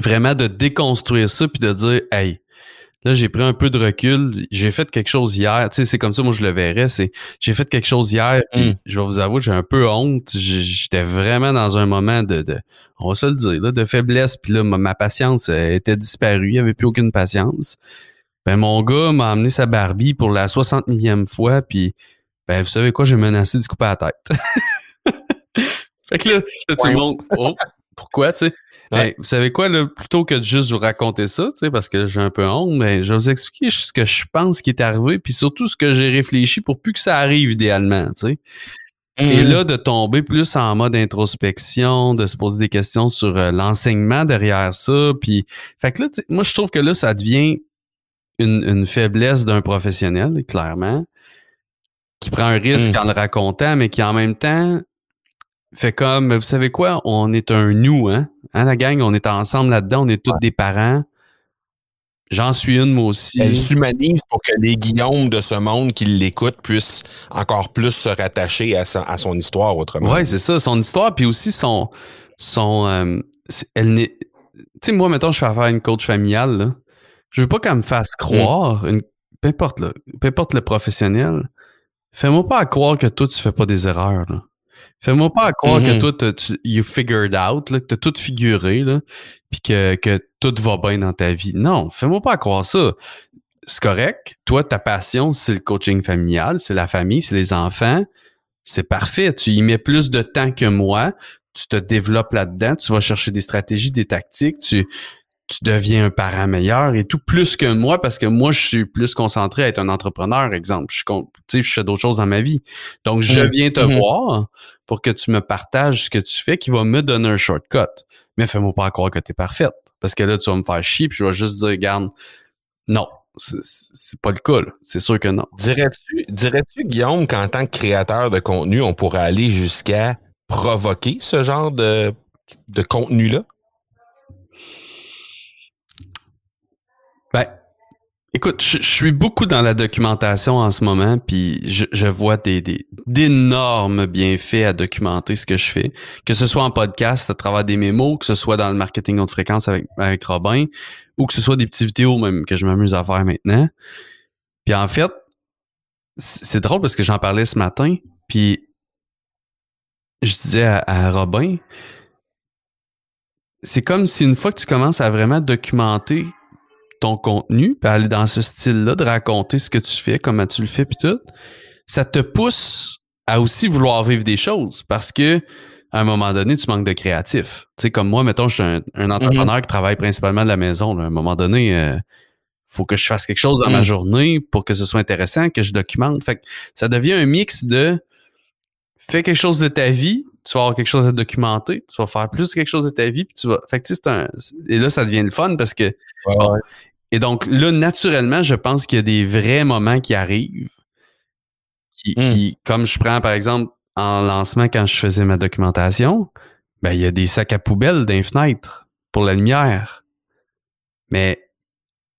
vraiment de déconstruire ça puis de dire, hey, là, j'ai pris un peu de recul. J'ai fait quelque chose hier. Tu sais, c'est comme ça, moi, je le verrais. C'est, j'ai fait quelque chose hier. Puis, mm. je vais vous avouer, j'ai un peu honte. J'étais vraiment dans un moment de, de, on va se le dire, là, de faiblesse. Puis là, ma, ma patience était disparue. Il n'y avait plus aucune patience. Ben, mon gars m'a amené sa Barbie pour la 60 millième fois, puis ben, vous savez quoi, j'ai menacé de couper la tête. (laughs) fait que là, tout le monde, oh, pourquoi, tu sais? Ben, vous savez quoi, là, plutôt que de juste vous raconter ça, tu sais, parce que j'ai un peu honte, ben, je vais vous expliquer ce que je pense qui est arrivé, puis surtout ce que j'ai réfléchi pour plus que ça arrive idéalement, tu sais. Et mmh. là, de tomber plus en mode introspection, de se poser des questions sur euh, l'enseignement derrière ça, puis, fait que là, moi, je trouve que là, ça devient une, faiblesse d'un professionnel, clairement, qui prend un risque mmh. en le racontant, mais qui en même temps fait comme, vous savez quoi, on est un nous, hein? hein la gang, on est ensemble là-dedans, on est tous des parents. J'en suis une, moi aussi. Elle s'humanise pour que les Guillaume de ce monde qui l'écoutent puissent encore plus se rattacher à, son histoire autrement. Oui, c'est ça, son histoire, puis aussi son. son euh, elle n'est. Tu sais, moi, mettons, je fais affaire à une coach familiale, là. Je veux pas qu'elle me fasse mm. croire, une, peu, importe le, peu importe le professionnel, fais-moi pas à croire que toi, tu fais pas des erreurs. Fais-moi pas à croire que mm-hmm. toi, tu you figured out, là, que t'as tout figuré, là, puis que, que tout va bien dans ta vie. Non, fais-moi pas à croire ça. C'est correct. Toi, ta passion, c'est le coaching familial, c'est la famille, c'est les enfants. C'est parfait. Tu y mets plus de temps que moi. Tu te développes là-dedans. Tu vas chercher des stratégies, des tactiques. Tu, tu deviens un parent meilleur et tout plus que moi parce que moi je suis plus concentré à être un entrepreneur exemple. Je sais je fais d'autres choses dans ma vie. Donc je mmh. viens te mmh. voir pour que tu me partages ce que tu fais qui va me donner un shortcut. Mais fais-moi pas croire que tu es parfaite parce que là tu vas me faire chier puis je vais juste dire regarde non c'est pas le cas c'est sûr que non. Dirais-tu dirais-tu Guillaume qu'en tant que créateur de contenu on pourrait aller jusqu'à provoquer ce genre de de contenu Ben, écoute, je, suis beaucoup dans la documentation en ce moment, puis je, vois des, d'énormes bienfaits à documenter ce que je fais, que ce soit en podcast à travers des mémos, que ce soit dans le marketing haute fréquence avec, avec Robin, ou que ce soit des petites vidéos même que je m'amuse à faire maintenant. Puis en fait, c'est drôle parce que j'en parlais ce matin, puis je disais à Robin, c'est comme si une fois que tu commences à vraiment documenter ton contenu, puis aller dans ce style-là, de raconter ce que tu fais, comment tu le fais, puis tout, ça te pousse à aussi vouloir vivre des choses parce que à un moment donné, tu manques de créatif. Tu sais, comme moi, mettons, je suis un, mhm. entrepreneur qui travaille principalement de la maison. À un moment donné, il euh, faut que je fasse quelque chose dans ma mhm. journée pour que ce soit intéressant, que je documente. Fait que ça devient un mix de fais quelque chose de ta vie, tu vas avoir quelque chose à documenter, tu vas faire plus quelque chose de ta vie, puis tu vas. Fait que, c'est un. Et là, ça devient le fun parce que. Et donc, là, naturellement, je pense qu'il y a des vrais moments qui arrivent. Qui, Hmm. qui, comme je prends, par exemple, en lancement, quand je faisais ma documentation, ben, il y a des sacs à poubelle d'un fenêtre pour la lumière. Mais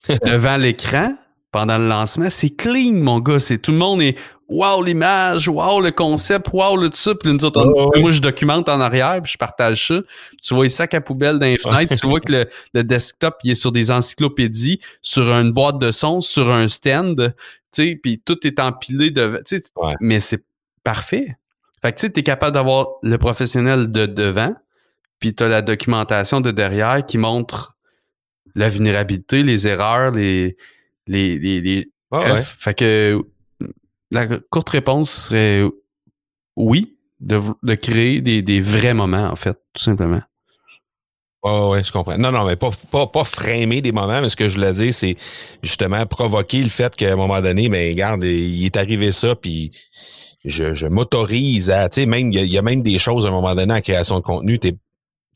(laughs) devant l'écran, pendant le lancement, c'est clean, mon gars. C'est tout le monde est wow l'image, wow le concept, wow le tout ça. Puis nous autres, ouais. moi je documente en arrière, puis je partage ça. Tu vois les sacs à poubelle dans les fenêtres, tu vois que le, le desktop il est sur des encyclopédies, sur une boîte de son, sur un stand, tu sais, puis tout est empilé de, tu sais, Ouais. mais c'est parfait. Fait que tu sais, t'es capable d'avoir le professionnel de devant, puis t'as la documentation de derrière qui montre la vulnérabilité, les erreurs, les les les, les- Ah ouais. Fait que la courte réponse serait oui, de, créer des, des vrais moments, en fait, tout simplement. Ouais, ouais, je comprends. Non, non, mais pas, pas, pas framer des moments, mais ce que je voulais dire, c'est justement provoquer le fait qu'à un moment donné, ben, regarde, il est arrivé ça, puis je, je m'autorise à, tu sais, même, il y, a- il y a même des choses à un moment donné en création de contenu, t'es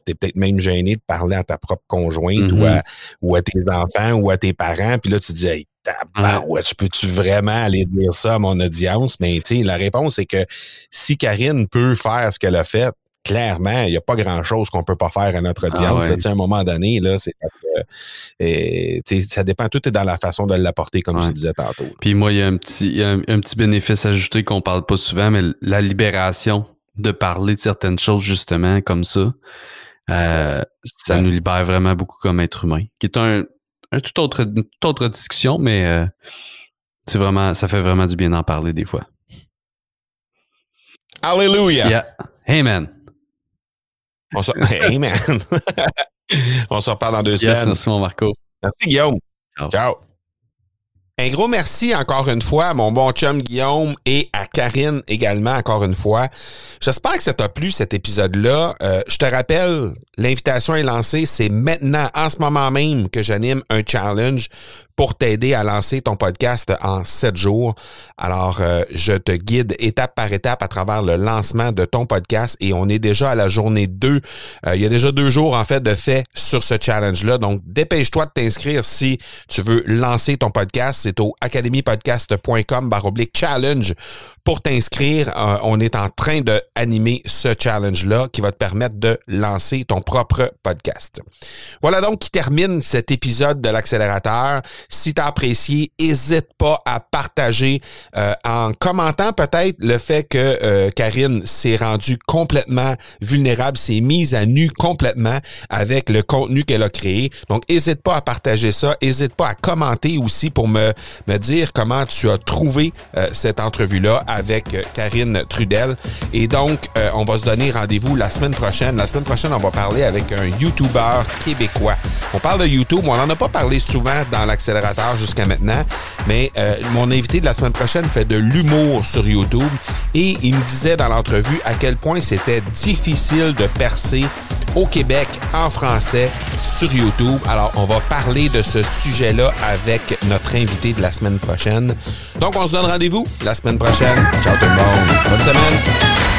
t'es peut-être même gêné de parler à ta propre conjointe ou, Mhm. à, ou à tes enfants ou à tes parents, puis là, tu te dis, hey, tabarouette, peux-tu vraiment aller dire ça à mon audience? Mais, la réponse, c'est que si Karine peut faire ce qu'elle a fait, clairement, il n'y a pas grand-chose qu'on peut pas faire à notre audience. Ah ouais. Tu sais, à un moment donné, là, c'est parce que euh, ça dépend, tout est dans la façon de l'apporter, comme Ouais. tu disais tantôt. là. Puis moi, il y a un petit, un, un petit bénéfice ajouté qu'on parle pas souvent, mais la libération de parler de certaines choses justement comme ça, euh, ça Ouais. nous libère vraiment beaucoup comme être humain. Qui est un, autre, une toute autre discussion, mais euh, c'est vraiment, ça fait vraiment du bien d'en parler des fois. Alléluia! Yeah. Man. On se... (laughs) Man! (laughs) On se reparle dans deux Yes, semaines. merci mon Marco. Merci, Guillaume. Ciao. Ciao. Un gros merci encore une fois à mon bon chum Guillaume et à Karine également encore une fois. J'espère que ça t'a plu cet épisode-là. Euh, je te rappelle, l'invitation est lancée. C'est maintenant, en ce moment même, que j'anime un challenge pour t'aider à lancer ton podcast en sept jours. Alors, euh, je te guide étape par étape à travers le lancement de ton podcast et on est déjà à la journée 2. Euh, il y a déjà deux jours, en fait, de fait sur ce challenge-là. Donc, dépêche-toi de t'inscrire si tu veux lancer ton podcast. C'est au academypodcast.com baroblique challenge. Pour t'inscrire, euh, on est en train de animer ce challenge-là qui va te permettre de lancer ton propre podcast. Voilà donc qui termine cet épisode de l'accélérateur. Si tu as apprécié, n'hésite pas à partager euh, en commentant peut-être le fait que euh, Karine s'est rendue complètement vulnérable, s'est mise à nu complètement avec le contenu qu'elle a créé. Donc, n'hésite pas à partager ça. N'hésite pas à commenter aussi pour me, me dire comment tu as trouvé cette entrevue-là avec euh, Karine Trudel. Et donc, euh, on va se donner rendez-vous la semaine prochaine. La semaine prochaine, on va parler avec un YouTuber québécois. On parle de YouTube, on n'en a pas parlé souvent dans l'accélérateur jusqu'à maintenant, mais euh, mon invité de la semaine prochaine fait de l'humour sur YouTube et il me disait dans l'entrevue à quel point c'était difficile de percer au Québec en français sur YouTube. Alors, on va parler de ce sujet-là avec notre invité de la semaine prochaine. Donc, on se donne rendez-vous la semaine prochaine. 笑对梦，同志们。